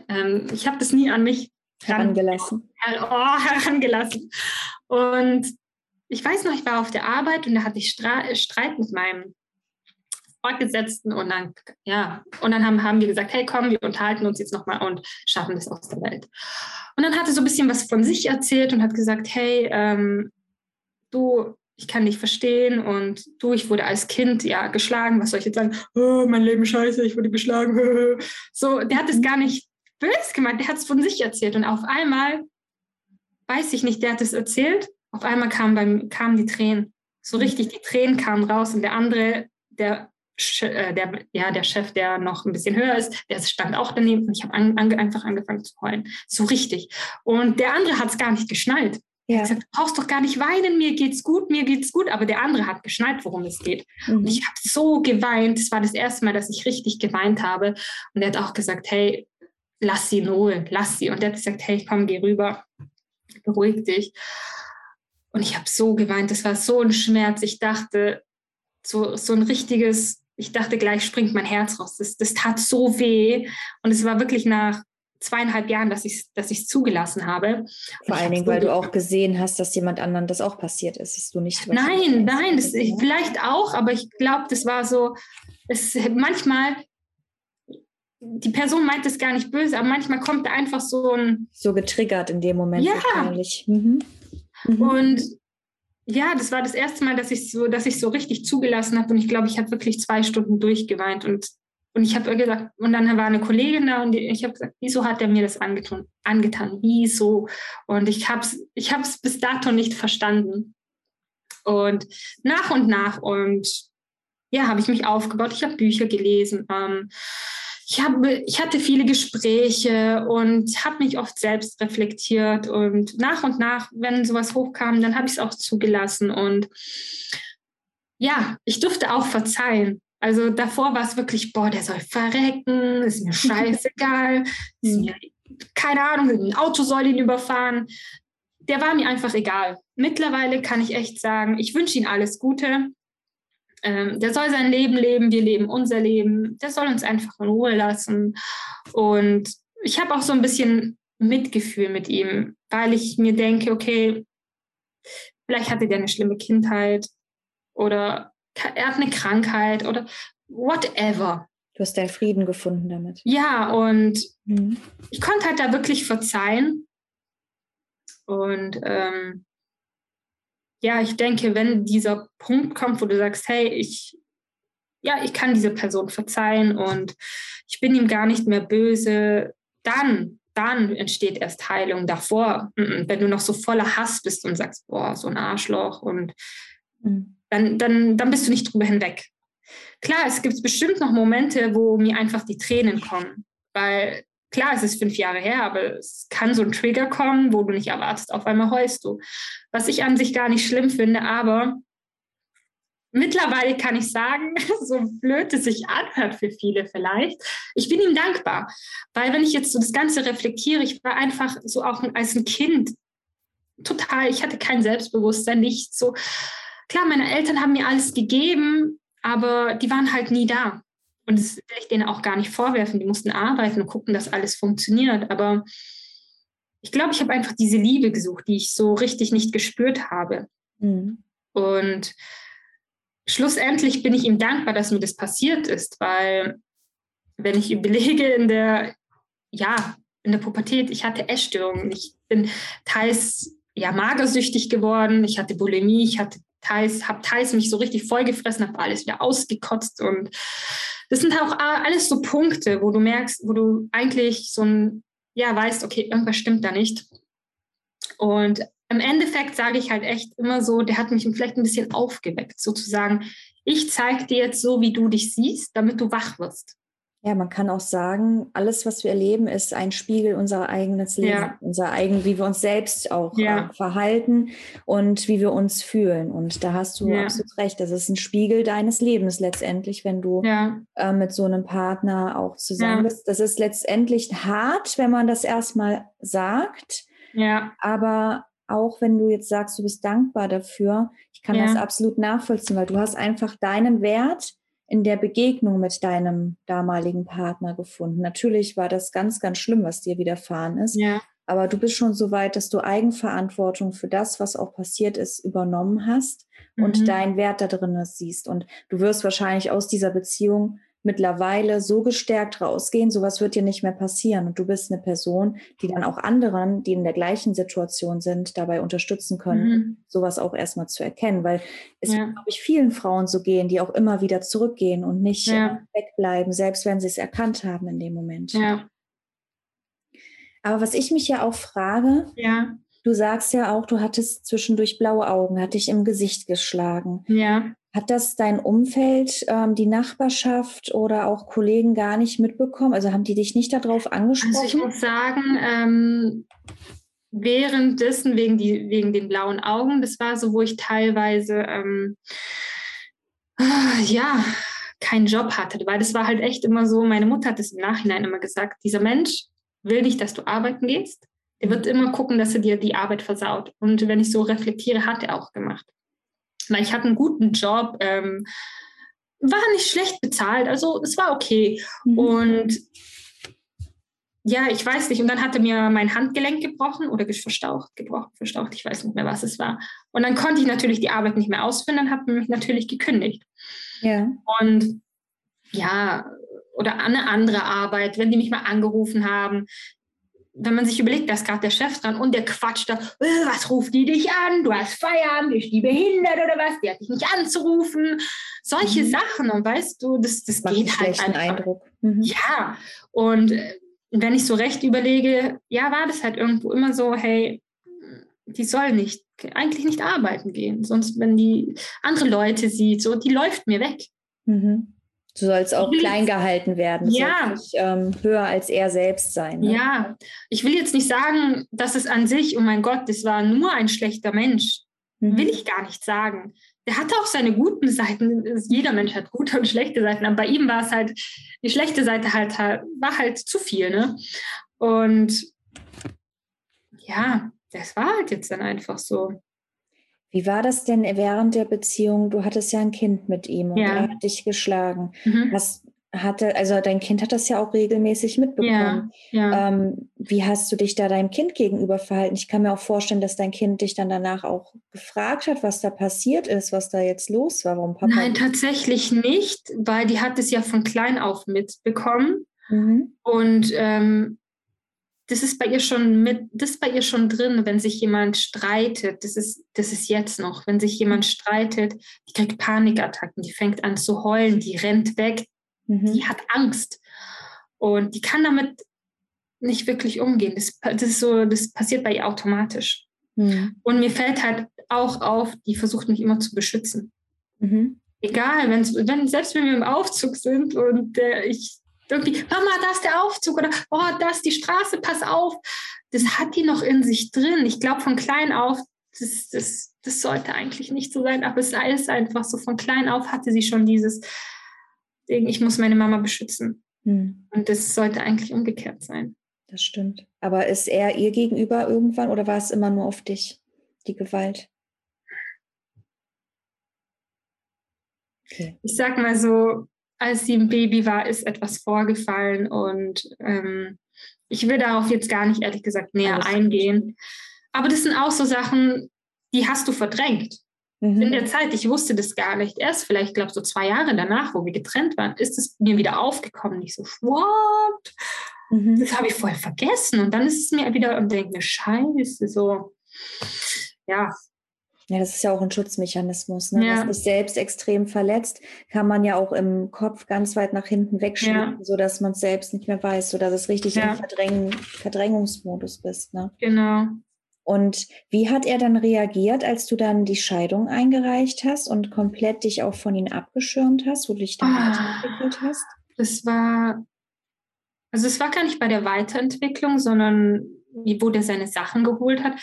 Ähm, ich habe das nie an mich herangelassen. Her oh, (laughs) herangelassen. Und ich weiß noch, ich war auf der Arbeit und da hatte ich Stra Streit mit meinem Vorgesetzten und dann, ja, und dann haben, haben wir gesagt, hey, komm, wir unterhalten uns jetzt nochmal und schaffen das aus der Welt. Und dann hat er so ein bisschen was von sich erzählt und hat gesagt, hey, ähm, du, ich kann dich verstehen und du, ich wurde als Kind ja geschlagen, was soll ich jetzt sagen? Oh, mein Leben scheiße, ich wurde geschlagen. (laughs) So, der hat es gar nicht böse gemeint, der hat es von sich erzählt und auf einmal, weiß ich nicht, der hat es erzählt auf einmal kamen, beim, kamen die Tränen. So richtig, die Tränen kamen raus und der andere, der, der, ja, der Chef, der noch ein bisschen höher ist, der stand auch daneben und ich habe an, an, einfach angefangen zu heulen. So richtig. Und der andere hat es gar nicht geschnallt. Ja. Er hat gesagt, du brauchst doch gar nicht weinen, mir geht's gut, mir geht's gut. Aber der andere hat geschnallt, worum es geht. Mhm. Und ich habe so geweint. Es war das erste Mal, dass ich richtig geweint habe. Und er hat auch gesagt, hey, lass sie in Ruhe, lass sie. Und er hat gesagt, hey, komm, geh rüber, beruhig dich. Und ich habe so geweint, das war so ein Schmerz. Ich dachte, so, so ein richtiges, ich dachte, gleich springt mein Herz raus. Das, das tat so weh. Und es war wirklich nach zweieinhalb Jahren, dass ich es dass zugelassen habe. Vor allen Dingen, weil du auch gesehen hast, dass jemand anderen das auch passiert ist. Ist du nicht nein, nein, das, ich, vielleicht auch, aber ich glaube, das war so, es, manchmal, die Person meint es gar nicht böse, aber manchmal kommt da einfach so ein... So getriggert in dem Moment. Ja. Mhm. Mhm. Und ja, das war das erste Mal, dass ich so, dass ich so richtig zugelassen habe. Und ich glaube, ich habe wirklich zwei Stunden durchgeweint. Und, und ich habe gesagt, und dann war eine Kollegin da und ich habe gesagt, wieso hat er mir das angetan? angetan? Wieso? Und ich habe es ich bis dato nicht verstanden. Und nach und nach und ja, habe ich mich aufgebaut. Ich habe Bücher gelesen. Ähm, ich, habe, ich hatte viele Gespräche und habe mich oft selbst reflektiert. Und nach und nach, wenn sowas hochkam, dann habe ich es auch zugelassen. Und ja, ich durfte auch verzeihen. Also davor war es wirklich, boah, der soll verrecken, ist mir scheißegal, (laughs) ist mir, keine Ahnung, ein Auto soll ihn überfahren. Der war mir einfach egal. Mittlerweile kann ich echt sagen, ich wünsche ihm alles Gute ähm, der soll sein Leben leben, wir leben unser Leben, der soll uns einfach in Ruhe lassen. Und ich habe auch so ein bisschen Mitgefühl mit ihm, weil ich mir denke, okay, vielleicht hatte der eine schlimme Kindheit oder er hat eine Krankheit oder whatever. Du hast deinen Frieden gefunden damit. Ja, und mhm. ich konnte halt da wirklich verzeihen. Und ähm, ja, ich denke, wenn dieser Punkt kommt, wo du sagst, hey, ich, ja, ich kann diese Person verzeihen und ich bin ihm gar nicht mehr böse, dann, dann entsteht erst Heilung. Davor, wenn du noch so voller Hass bist und sagst, boah, so ein Arschloch und mhm. dann, dann, dann bist du nicht drüber hinweg. Klar, es gibt bestimmt noch Momente, wo mir einfach die Tränen kommen, weil klar, es ist fünf Jahre her, aber es kann so ein Trigger kommen, wo du nicht erwartest, auf einmal heust du. Was ich an sich gar nicht schlimm finde, aber mittlerweile kann ich sagen, (laughs) so blöd es sich anhört für viele vielleicht, ich bin ihm dankbar. Weil wenn ich jetzt so das Ganze reflektiere, ich war einfach so auch als ein Kind total, ich hatte kein Selbstbewusstsein, nicht so. Klar, meine Eltern haben mir alles gegeben, aber die waren halt nie da. Und das will ich denen auch gar nicht vorwerfen. Die mussten arbeiten und gucken, dass alles funktioniert. Aber ich glaube, ich habe einfach diese Liebe gesucht, die ich so richtig nicht gespürt habe. Mhm. Und schlussendlich bin ich ihm dankbar, dass mir das passiert ist, weil wenn ich überlege in der, ja, in der Pubertät, ich hatte Essstörungen. Ich bin teils ja magersüchtig geworden, ich hatte Bulimie, ich hatte teils, habe teils mich so richtig vollgefressen, habe alles wieder ausgekotzt und das sind auch alles so Punkte, wo du merkst, wo du eigentlich so ein, ja, weißt, okay, irgendwas stimmt da nicht. Und im Endeffekt sage ich halt echt immer so, der hat mich vielleicht ein bisschen aufgeweckt, sozusagen. Ich zeige dir jetzt so, wie du dich siehst, damit du wach wirst. Ja, man kann auch sagen, alles, was wir erleben, ist ein Spiegel unserer eigenen Leben, ja. unser eigen, wie wir uns selbst auch ja. äh, verhalten und wie wir uns fühlen. Und da hast du ja. absolut recht. Das ist ein Spiegel deines Lebens letztendlich, wenn du äh, mit so einem Partner auch zusammen bist. Das ist letztendlich hart, wenn man das erstmal sagt. Ja. Aber auch wenn du jetzt sagst, du bist dankbar dafür, ich kann das absolut nachvollziehen, weil du hast einfach deinen Wert in der Begegnung mit deinem damaligen Partner gefunden. Natürlich war das ganz, ganz schlimm, was dir widerfahren ist. Ja. Aber du bist schon so weit, dass du Eigenverantwortung für das, was auch passiert ist, übernommen hast mhm. und deinen Wert da drin siehst. Und du wirst wahrscheinlich aus dieser Beziehung mittlerweile so gestärkt rausgehen, sowas wird dir nicht mehr passieren. Und du bist eine Person, die dann auch anderen, die in der gleichen Situation sind, dabei unterstützen können, mhm. sowas auch erstmal zu erkennen. Weil es ja. wird, glaube ich, vielen Frauen so gehen, die auch immer wieder zurückgehen und nicht ja. wegbleiben, selbst wenn sie es erkannt haben in dem Moment. Ja. Aber was ich mich ja auch frage, ja. du sagst ja auch, du hattest zwischendurch blaue Augen, hat dich im Gesicht geschlagen. Ja. Hat das dein Umfeld, ähm, die Nachbarschaft oder auch Kollegen gar nicht mitbekommen? Also haben die dich nicht darauf angesprochen? Also ich muss sagen, ähm, währenddessen wegen, die, wegen den blauen Augen, das war so, wo ich teilweise ähm, ja keinen Job hatte, weil das war halt echt immer so, meine Mutter hat es im Nachhinein immer gesagt, dieser Mensch will nicht, dass du arbeiten gehst. Er wird immer gucken, dass er dir die Arbeit versaut. Und wenn ich so reflektiere, hat er auch gemacht weil ich hatte einen guten Job, ähm, war nicht schlecht bezahlt, also es war okay. Mhm. Und ja, ich weiß nicht. Und dann hatte mir mein Handgelenk gebrochen oder verstaucht, gebrochen, verstaucht, ich weiß nicht mehr, was es war. Und dann konnte ich natürlich die Arbeit nicht mehr ausführen, dann habe ich mich natürlich gekündigt. Ja. Und ja, oder eine andere Arbeit, wenn die mich mal angerufen haben, wenn man sich überlegt, da ist gerade der Chef dran und der quatscht da, äh, was ruft die dich an? Du hast Feierabend, ist die behindert oder was? Die hat dich nicht anzurufen. Solche mhm. Sachen. Und weißt du, das, das geht halt einfach. Eindruck. Mhm. Ja, und äh, wenn ich so recht überlege, ja, war das halt irgendwo immer so, hey, die soll nicht, eigentlich nicht arbeiten gehen. Sonst, wenn die andere Leute sieht, so, die läuft mir weg. Mhm. Du sollst auch klein gehalten werden. Ja. Nicht, ähm, höher als er selbst sein. Ne? Ja. Ich will jetzt nicht sagen, dass es an sich, oh mein Gott, das war nur ein schlechter Mensch. Mhm. Will ich gar nicht sagen. Der hatte auch seine guten Seiten. Jeder Mensch hat gute und schlechte Seiten. Aber bei ihm war es halt, die schlechte Seite halt, war halt zu viel. Ne? Und ja, das war halt jetzt dann einfach so. Wie war das denn während der Beziehung? Du hattest ja ein Kind mit ihm und ja. er hat dich geschlagen. Mhm. Was hatte, also dein Kind hat das ja auch regelmäßig mitbekommen. Ja, ja. Ähm, wie hast du dich da deinem Kind gegenüber verhalten? Ich kann mir auch vorstellen, dass dein Kind dich dann danach auch gefragt hat, was da passiert ist, was da jetzt los war, warum Papa. Nein, tatsächlich nicht, weil die hat es ja von klein auf mitbekommen. Mhm. Und ähm, das ist bei ihr schon mit, das ist bei ihr schon drin, wenn sich jemand streitet, das ist, das ist jetzt noch, wenn sich jemand streitet, die kriegt Panikattacken, die fängt an zu heulen, die rennt weg, mhm. die hat Angst. Und die kann damit nicht wirklich umgehen. Das, das ist so, das passiert bei ihr automatisch. Mhm. Und mir fällt halt auch auf, die versucht mich immer zu beschützen. Mhm. Egal, wenn, selbst wenn wir im Aufzug sind und äh, ich irgendwie, Mama, da ist der Aufzug oder oh, da ist die Straße, pass auf. Das hat die noch in sich drin. Ich glaube, von klein auf, das, das, das sollte eigentlich nicht so sein, aber es ist einfach so. Von klein auf hatte sie schon dieses Ding, ich muss meine Mama beschützen. Hm. Und das sollte eigentlich umgekehrt sein. Das stimmt. Aber ist er ihr gegenüber irgendwann oder war es immer nur auf dich, die Gewalt? Okay. Ich sag mal so, als sie ein Baby war, ist etwas vorgefallen und ähm, ich will darauf jetzt gar nicht ehrlich gesagt näher Alles eingehen. Aber das sind auch so Sachen, die hast du verdrängt. Mhm. In der Zeit, ich wusste das gar nicht. Erst vielleicht, glaube ich, so zwei Jahre danach, wo wir getrennt waren, ist es mir wieder aufgekommen. Ich so, what? Mhm. Das habe ich voll vergessen. Und dann ist es mir wieder und denke mir, scheiße, so, ja, ja, das ist ja auch ein Schutzmechanismus. Ne? Ja. Was dich selbst extrem verletzt, kann man ja auch im Kopf ganz weit nach hinten wegschieben, ja. sodass man es selbst nicht mehr weiß, sodass es richtig ja. im Verdräng Verdrängungsmodus bist. Ne? Genau. Und wie hat er dann reagiert, als du dann die Scheidung eingereicht hast und komplett dich auch von ihm abgeschirmt hast, wo du dich dann ah, weiterentwickelt hast? Das war, also es war gar nicht bei der Weiterentwicklung, sondern wo der seine Sachen geholt hat,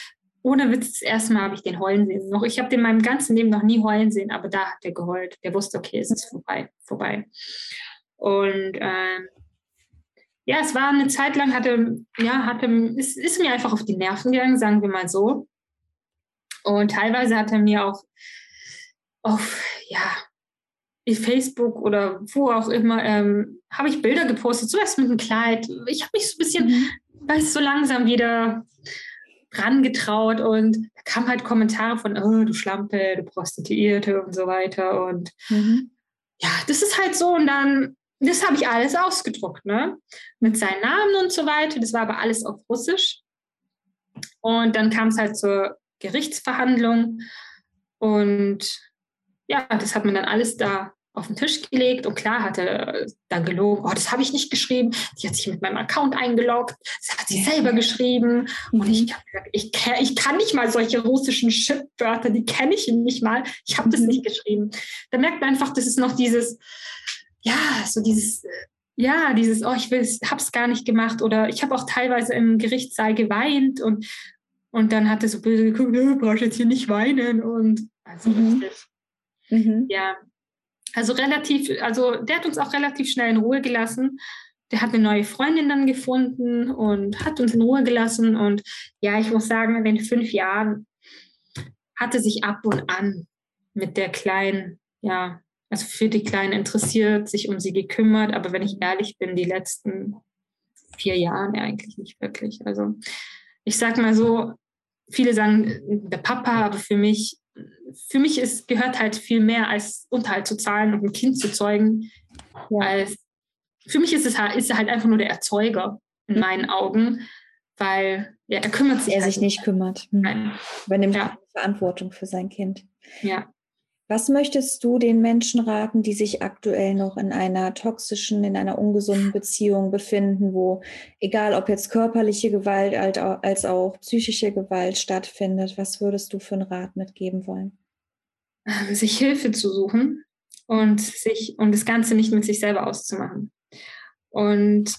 ohne Witz, das erste Mal habe ich den heulen sehen. Noch, ich habe den in meinem ganzen Leben noch nie heulen sehen, aber da hat er geheult. Der wusste, okay, es ist vorbei, vorbei. Und ähm, ja, es war eine Zeit lang, hatte, ja, hatte, es ist mir einfach auf die Nerven gegangen, sagen wir mal so. Und teilweise hat er mir auch auf, ja, Facebook oder wo auch immer, ähm, habe ich Bilder gepostet, zuerst mit einem Kleid. Ich habe mich so ein bisschen, mhm. weil es so langsam wieder rangetraut und da kamen halt Kommentare von, oh, du Schlampe, du Prostituierte und so weiter. Und mhm. ja, das ist halt so. Und dann, das habe ich alles ausgedruckt, ne? Mit seinen Namen und so weiter. Das war aber alles auf Russisch. Und dann kam es halt zur Gerichtsverhandlung. Und ja, das hat man dann alles da auf den Tisch gelegt und klar hat er dann gelogen, oh, das habe ich nicht geschrieben, die hat sich mit meinem Account eingeloggt, das hat sie selber geschrieben. Und ich, ich, ich kann nicht mal solche russischen Shit-Wörter, die kenne ich nicht mal, ich habe das mhm. nicht geschrieben. Da merkt man einfach, das ist noch dieses, ja, so dieses, ja, dieses, oh, ich habe es gar nicht gemacht. Oder ich habe auch teilweise im Gerichtssaal geweint und, und dann hat er so böse geguckt, du brauchst jetzt hier nicht weinen. Und also mhm. Mhm. Ja, also relativ, also der hat uns auch relativ schnell in Ruhe gelassen. Der hat eine neue Freundin dann gefunden und hat uns in Ruhe gelassen. Und ja, ich muss sagen, in den fünf Jahren hatte sich ab und an mit der Kleinen, ja, also für die Kleinen interessiert, sich um sie gekümmert. Aber wenn ich ehrlich bin, die letzten vier Jahre eigentlich nicht wirklich. Also ich sag mal so, viele sagen der Papa, aber für mich für mich ist, gehört halt viel mehr als Unterhalt zu zahlen und ein Kind zu zeugen. Ja. Als, für mich ist es halt, ist er halt einfach nur der Erzeuger in mhm. meinen Augen. weil ja, er kümmert sich. Er halt sich nicht kümmert. Hm. Nein. Übernimmt ja. Verantwortung für sein Kind. Ja. Was möchtest du den Menschen raten, die sich aktuell noch in einer toxischen, in einer ungesunden Beziehung befinden, wo egal ob jetzt körperliche Gewalt als auch psychische Gewalt stattfindet? Was würdest du für einen Rat mitgeben wollen? Ähm, sich Hilfe zu suchen und sich und das Ganze nicht mit sich selber auszumachen. Und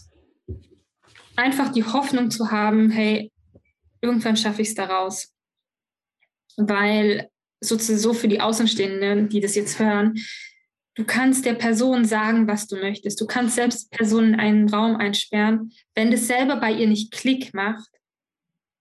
einfach die Hoffnung zu haben, hey, irgendwann schaffe ich es daraus. Weil sozusagen so für die Außenstehenden, die das jetzt hören, du kannst der Person sagen, was du möchtest. Du kannst selbst Personen in einen Raum einsperren. Wenn das selber bei ihr nicht Klick macht,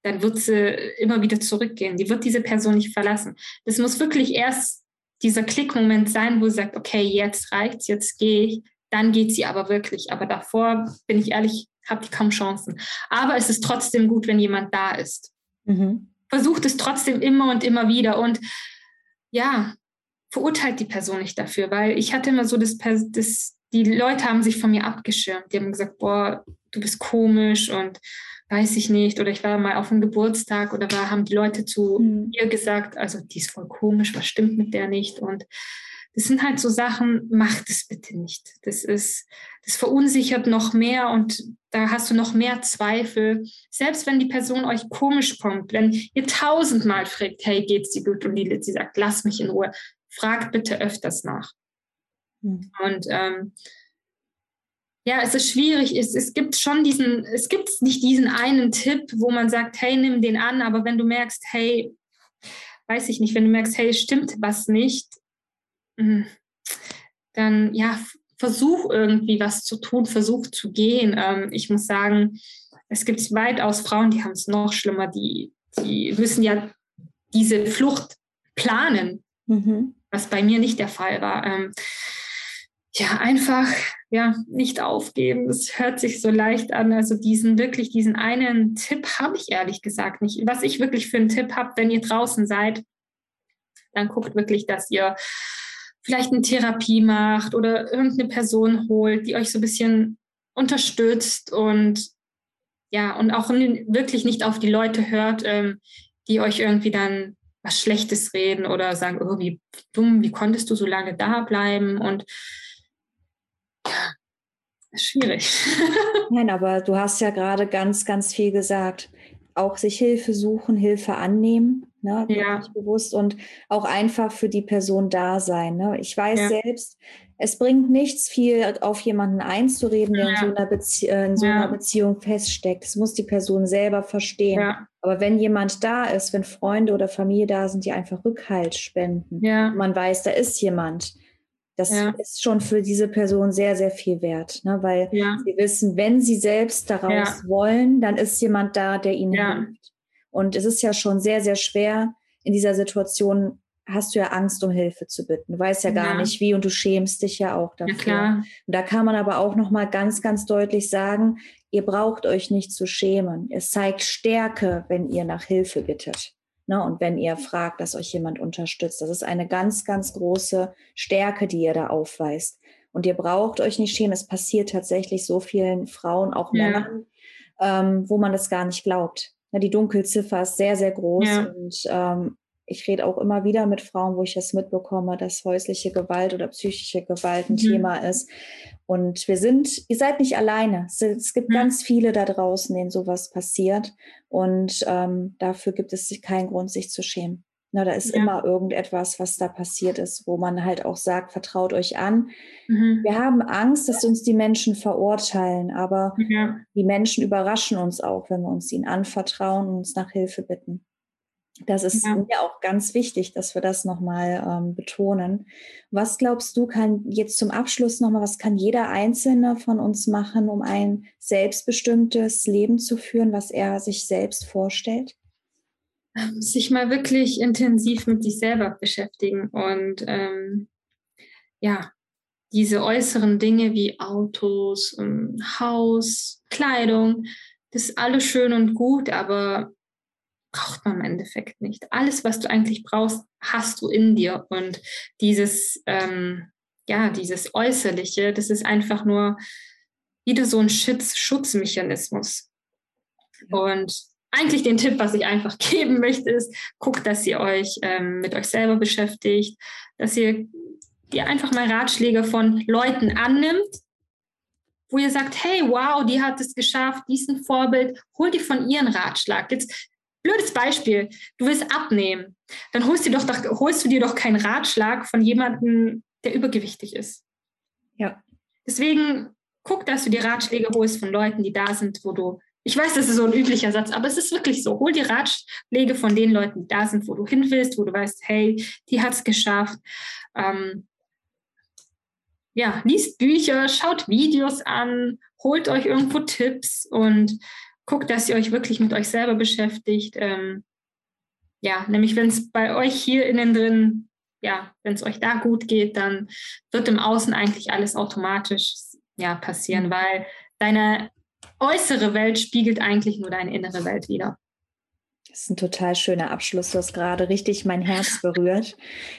dann wird sie immer wieder zurückgehen. Die wird diese Person nicht verlassen. Das muss wirklich erst dieser Klickmoment sein, wo sie sagt, okay, jetzt reicht's, jetzt gehe ich. Dann geht sie aber wirklich. Aber davor, bin ich ehrlich, habe ich kaum Chancen. Aber es ist trotzdem gut, wenn jemand da ist. Mhm. Versucht es trotzdem immer und immer wieder. Und ja, verurteilt die Person nicht dafür, weil ich hatte immer so das, das die Leute haben sich von mir abgeschirmt. Die haben gesagt, boah, du bist komisch und weiß ich nicht. Oder ich war mal auf einem Geburtstag oder war, haben die Leute zu mhm. ihr gesagt, also die ist voll komisch, was stimmt mit der nicht? Und das sind halt so Sachen, macht es bitte nicht. Das ist, das verunsichert noch mehr und da hast du noch mehr Zweifel. Selbst wenn die Person euch komisch kommt, wenn ihr tausendmal fragt, hey, geht's dir gut? Und die, sie sagt, lass mich in Ruhe. Fragt bitte öfters nach. Mhm. Und ähm, ja, es ist schwierig. Es, es gibt schon diesen, es gibt nicht diesen einen Tipp, wo man sagt, hey, nimm den an, aber wenn du merkst, hey, weiß ich nicht, wenn du merkst, hey, stimmt was nicht, dann ja, versuch irgendwie was zu tun, versuch zu gehen. Ähm, ich muss sagen, es gibt weitaus Frauen, die haben es noch schlimmer, die, die müssen ja diese Flucht planen, mhm. was bei mir nicht der Fall war. Ähm, ja, einfach ja, nicht aufgeben. Es hört sich so leicht an. Also diesen wirklich, diesen einen Tipp habe ich ehrlich gesagt nicht. Was ich wirklich für einen Tipp habe, wenn ihr draußen seid, dann guckt wirklich, dass ihr vielleicht eine Therapie macht oder irgendeine Person holt, die euch so ein bisschen unterstützt und ja, und auch wirklich nicht auf die Leute hört, ähm, die euch irgendwie dann was Schlechtes reden oder sagen, oh, wie dumm, wie konntest du so lange da bleiben? Und ja, schwierig. (laughs) Nein, aber du hast ja gerade ganz, ganz viel gesagt. Auch sich Hilfe suchen, Hilfe annehmen. Ne, ja. bewusst und auch einfach für die Person da sein. Ne? Ich weiß ja. selbst, es bringt nichts viel auf jemanden einzureden, der ja. in, so einer, Bezie äh, in so einer Beziehung feststeckt. Das muss die Person selber verstehen. Aber wenn jemand da ist, wenn Freunde oder Familie da sind, die einfach Rückhalt spenden, man weiß, da ist jemand, das ist schon für diese Person sehr, sehr viel wert, ne? weil sie wissen, wenn sie selbst daraus wollen, dann ist jemand da, der ihnen hilft. Und es ist ja schon sehr, sehr schwer. In dieser Situation hast du ja Angst, um Hilfe zu bitten. Du weißt ja gar ja. nicht wie und du schämst dich ja auch dafür. Ja. Und da kann man aber auch noch mal ganz, ganz deutlich sagen, ihr braucht euch nicht zu schämen. Es zeigt Stärke, wenn ihr nach Hilfe bittet. Ne? Und wenn ihr fragt, dass euch jemand unterstützt. Das ist eine ganz, ganz große Stärke, die ihr da aufweist. Und ihr braucht euch nicht schämen. Es passiert tatsächlich so vielen Frauen, auch ja. Männern, ähm, wo man das gar nicht glaubt. Ja, die Dunkelziffer ist sehr, sehr groß. Ja. Und ähm, ich rede auch immer wieder mit Frauen, wo ich das mitbekomme, dass häusliche Gewalt oder psychische Gewalt ein mhm. Thema ist. Und wir sind, ihr seid nicht alleine. Es, gibt mhm. ganz viele da draußen, denen sowas passiert. Und ähm, dafür gibt es keinen Grund, sich zu schämen. Na, da ist ja. immer irgendetwas, was da passiert ist, wo man halt auch sagt, vertraut euch an. Mhm. Wir haben Angst, dass uns die Menschen verurteilen, aber ja. die Menschen überraschen uns auch, wenn wir uns ihnen anvertrauen und uns nach Hilfe bitten. Das ist ja. mir auch ganz wichtig, dass wir das nochmal ähm, betonen. Was glaubst du, kann jetzt zum Abschluss nochmal, was kann jeder Einzelne von uns machen, um ein selbstbestimmtes Leben zu führen, was er sich selbst vorstellt? Ähm, sich mal wirklich intensiv mit sich selber beschäftigen und ähm, ja, diese äußeren Dinge wie Autos, ähm, Haus, Kleidung, das ist alles schön und gut, aber braucht man im Endeffekt nicht. Alles, was du eigentlich brauchst, hast du in dir. Und dieses, ähm, ja, dieses Äußerliche, das ist einfach nur wieder so ein Schutz, Schutzmechanismus. Und eigentlich den Tipp, was ich einfach (laughs) geben möchte, ist, guckt, dass ihr euch ähm, mit euch selber beschäftigt, dass ihr, ihr einfach mal Ratschläge von Leuten annimmt, wo ihr sagt, hey, wow, die hat es geschafft, die ist ein Vorbild, hol dir von ihren Ratschlag. Jetzt blödes Beispiel, du willst abnehmen, dann holst du, doch, holst du dir doch keinen Ratschlag von jemandem, der übergewichtig ist. Ja. Deswegen guck, dass du die Ratschläge holst von Leuten, die da sind, wo du ich weiß, das ist so ein üblicher Satz, aber es ist wirklich so. Hol dir Ratschläge von den Leuten, die da sind, wo du hin willst, wo du weißt, hey, die hat es geschafft. Ähm, ja, liest Bücher, schaut Videos an, holt euch irgendwo Tipps und guckt, dass ihr euch wirklich mit euch selber beschäftigt. Ähm, ja, nämlich wenn es bei euch hier innen drin, ja, wenn es euch da gut geht, dann wird im Außen eigentlich alles automatisch ja, passieren, weil deine äußere Welt spiegelt eigentlich nur deine innere Welt wider. Das ist ein total schöner Abschluss. Du hast gerade richtig mein Herz berührt.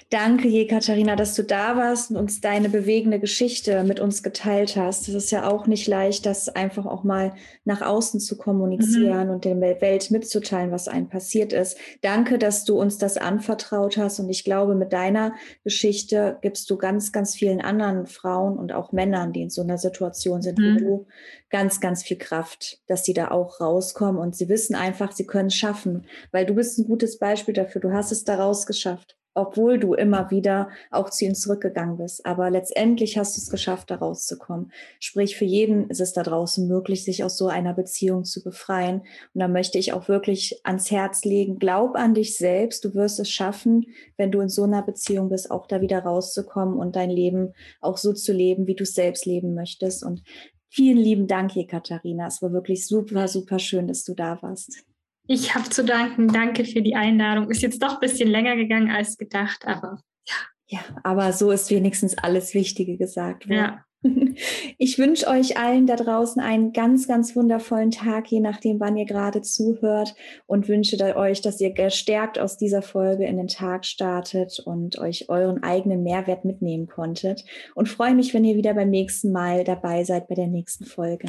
Danke, Katharina, dass du da warst und uns deine bewegende Geschichte mit uns geteilt hast. Das ist ja auch nicht leicht, das einfach auch mal nach außen zu kommunizieren mhm. und der Welt mitzuteilen, was einem passiert ist. Danke, dass du uns das anvertraut hast. Und ich glaube, mit deiner Geschichte gibst du ganz, ganz vielen anderen Frauen und auch Männern, die in so einer Situation sind mhm. wie du, ganz, ganz viel Kraft, dass sie da auch rauskommen und sie wissen einfach, sie können es schaffen, weil du bist ein gutes Beispiel dafür. Du hast es da rausgeschafft, obwohl du immer wieder auch zu ihnen zurückgegangen bist. Aber letztendlich hast du es geschafft, da rauszukommen. Sprich, für jeden ist es da draußen möglich, sich aus so einer Beziehung zu befreien. Und da möchte ich auch wirklich ans Herz legen, glaub an dich selbst. Du wirst es schaffen, wenn du in so einer Beziehung bist, auch da wieder rauszukommen und dein Leben auch so zu leben, wie du es selbst leben möchtest. Und Vielen lieben Dank, hier, Katharina. Es war wirklich super, super schön, dass du da warst. Ich habe zu danken. Danke für die Einladung. Ist jetzt doch ein bisschen länger gegangen als gedacht, aber ja. Ja, aber so ist wenigstens alles Wichtige gesagt worden. Ja. (laughs) Ich wünsche euch allen da draußen einen ganz, ganz wundervollen Tag, je nachdem, wann ihr gerade zuhört und wünsche euch, dass ihr gestärkt aus dieser Folge in den Tag startet und euch euren eigenen Mehrwert mitnehmen konntet und freue mich, wenn ihr wieder beim nächsten Mal dabei seid bei der nächsten Folge.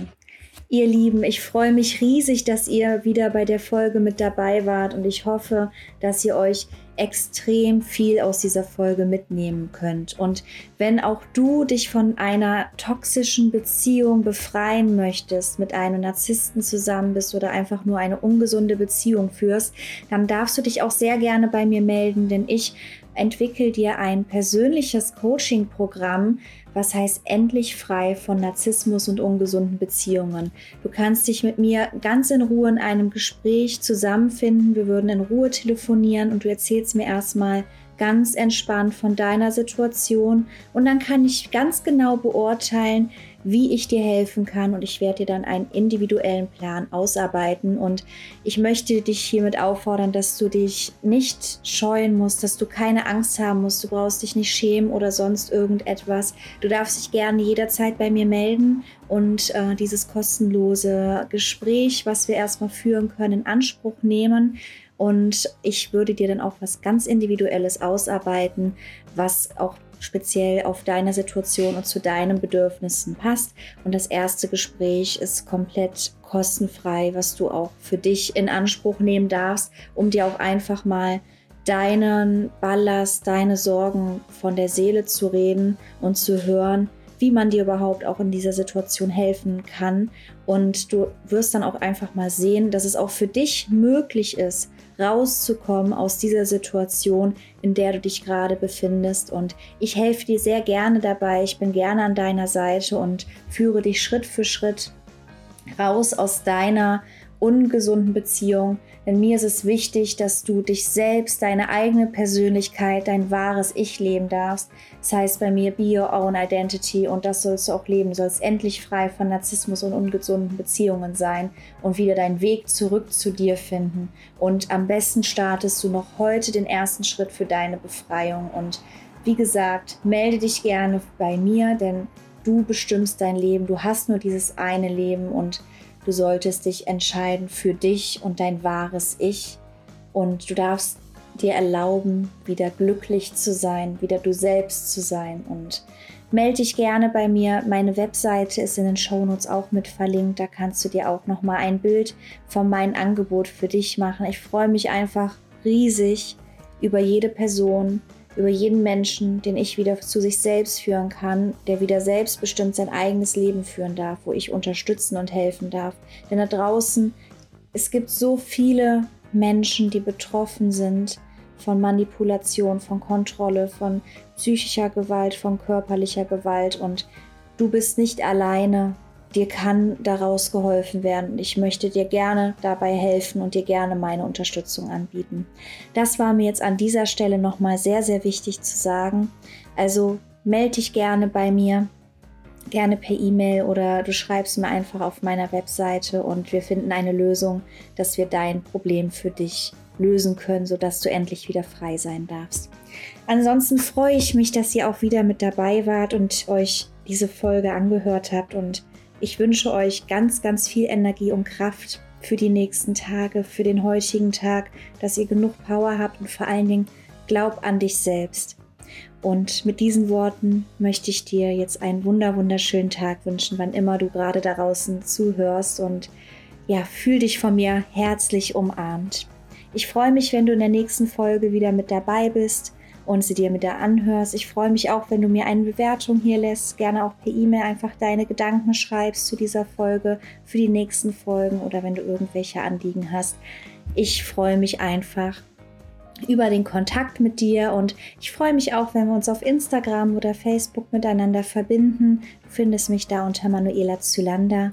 Ihr Lieben, ich freue mich riesig, dass ihr wieder bei der Folge mit dabei wart und ich hoffe, dass ihr euch extrem viel aus dieser Folge mitnehmen könnt. Und wenn auch du dich von einer toxischen Beziehung befreien möchtest, mit einem Narzissten zusammen bist oder einfach nur eine ungesunde Beziehung führst, dann darfst du dich auch sehr gerne bei mir melden, denn ich entwickle dir ein persönliches Coaching-Programm, was heißt endlich frei von Narzissmus und ungesunden Beziehungen. Du kannst dich mit mir ganz in Ruhe in einem Gespräch zusammenfinden. Wir würden in Ruhe telefonieren und du erzählst mir erstmal ganz entspannt von deiner Situation und dann kann ich ganz genau beurteilen, wie ich dir helfen kann und ich werde dir dann einen individuellen Plan ausarbeiten und ich möchte dich hiermit auffordern, dass du dich nicht scheuen musst, dass du keine Angst haben musst, du brauchst dich nicht schämen oder sonst irgendetwas. Du darfst dich gerne jederzeit bei mir melden und äh, dieses kostenlose Gespräch, was wir erstmal führen können, in Anspruch nehmen. Und ich würde dir dann auch was ganz Individuelles ausarbeiten, was auch speziell auf deine Situation und zu deinen Bedürfnissen passt. Und das erste Gespräch ist komplett kostenfrei, was du auch für dich in Anspruch nehmen darfst, um dir auch einfach mal deinen Ballast, deine Sorgen von der Seele zu reden und zu hören, wie man dir überhaupt auch in dieser Situation helfen kann. Und du wirst dann auch einfach mal sehen, dass es auch für dich möglich ist, rauszukommen aus dieser Situation, in der du dich gerade befindest. Und ich helfe dir sehr gerne dabei. Ich bin gerne an deiner Seite und führe dich Schritt für Schritt raus aus deiner ungesunden Beziehung. Denn mir ist es wichtig, dass du dich selbst, deine eigene Persönlichkeit, dein wahres Ich leben darfst. Das heißt bei mir Be Your Own Identity und das sollst du auch leben. Du sollst endlich frei von Narzissmus und ungesunden Beziehungen sein und wieder deinen Weg zurück zu dir finden. Und am besten startest du noch heute den ersten Schritt für deine Befreiung. Und wie gesagt, melde dich gerne bei mir, denn du bestimmst dein Leben. Du hast nur dieses eine Leben und Du solltest dich entscheiden für dich und dein wahres Ich. Und du darfst dir erlauben, wieder glücklich zu sein, wieder du selbst zu sein. Und melde dich gerne bei mir. Meine Webseite ist in den Shownotes auch mit verlinkt. Da kannst du dir auch nochmal ein Bild von meinem Angebot für dich machen. Ich freue mich einfach riesig über jede Person, über jeden Menschen, den ich wieder zu sich selbst führen kann, der wieder selbstbestimmt sein eigenes Leben führen darf, wo ich unterstützen und helfen darf. Denn da draußen, es gibt so viele Menschen, die betroffen sind von Manipulation, von Kontrolle, von psychischer Gewalt, von körperlicher Gewalt und du bist nicht alleine dir kann daraus geholfen werden. Ich möchte dir gerne dabei helfen und dir gerne meine Unterstützung anbieten. Das war mir jetzt an dieser Stelle nochmal sehr, sehr wichtig zu sagen. Also melde dich gerne bei mir, gerne per E-Mail oder du schreibst mir einfach auf meiner Webseite und wir finden eine Lösung, dass wir dein Problem für dich lösen können, sodass du endlich wieder frei sein darfst. Ansonsten freue ich mich, dass ihr auch wieder mit dabei wart und euch diese Folge angehört habt und ich wünsche euch ganz, ganz viel Energie und Kraft für die nächsten Tage, für den heutigen Tag, dass ihr genug Power habt und vor allen Dingen glaub an dich selbst. Und mit diesen Worten möchte ich dir jetzt einen wunder wunderschönen Tag wünschen, wann immer du gerade da draußen zuhörst und ja, fühl dich von mir herzlich umarmt. Ich freue mich, wenn du in der nächsten Folge wieder mit dabei bist und sie dir mit der anhörst. Ich freue mich auch, wenn du mir eine Bewertung hier lässt, gerne auch per E-Mail einfach deine Gedanken schreibst zu dieser Folge, für die nächsten Folgen oder wenn du irgendwelche Anliegen hast. Ich freue mich einfach über den Kontakt mit dir und ich freue mich auch, wenn wir uns auf Instagram oder Facebook miteinander verbinden. Du findest mich da unter Manuela Zylander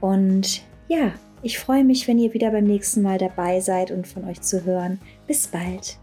und ja, ich freue mich, wenn ihr wieder beim nächsten Mal dabei seid und von euch zu hören. Bis bald.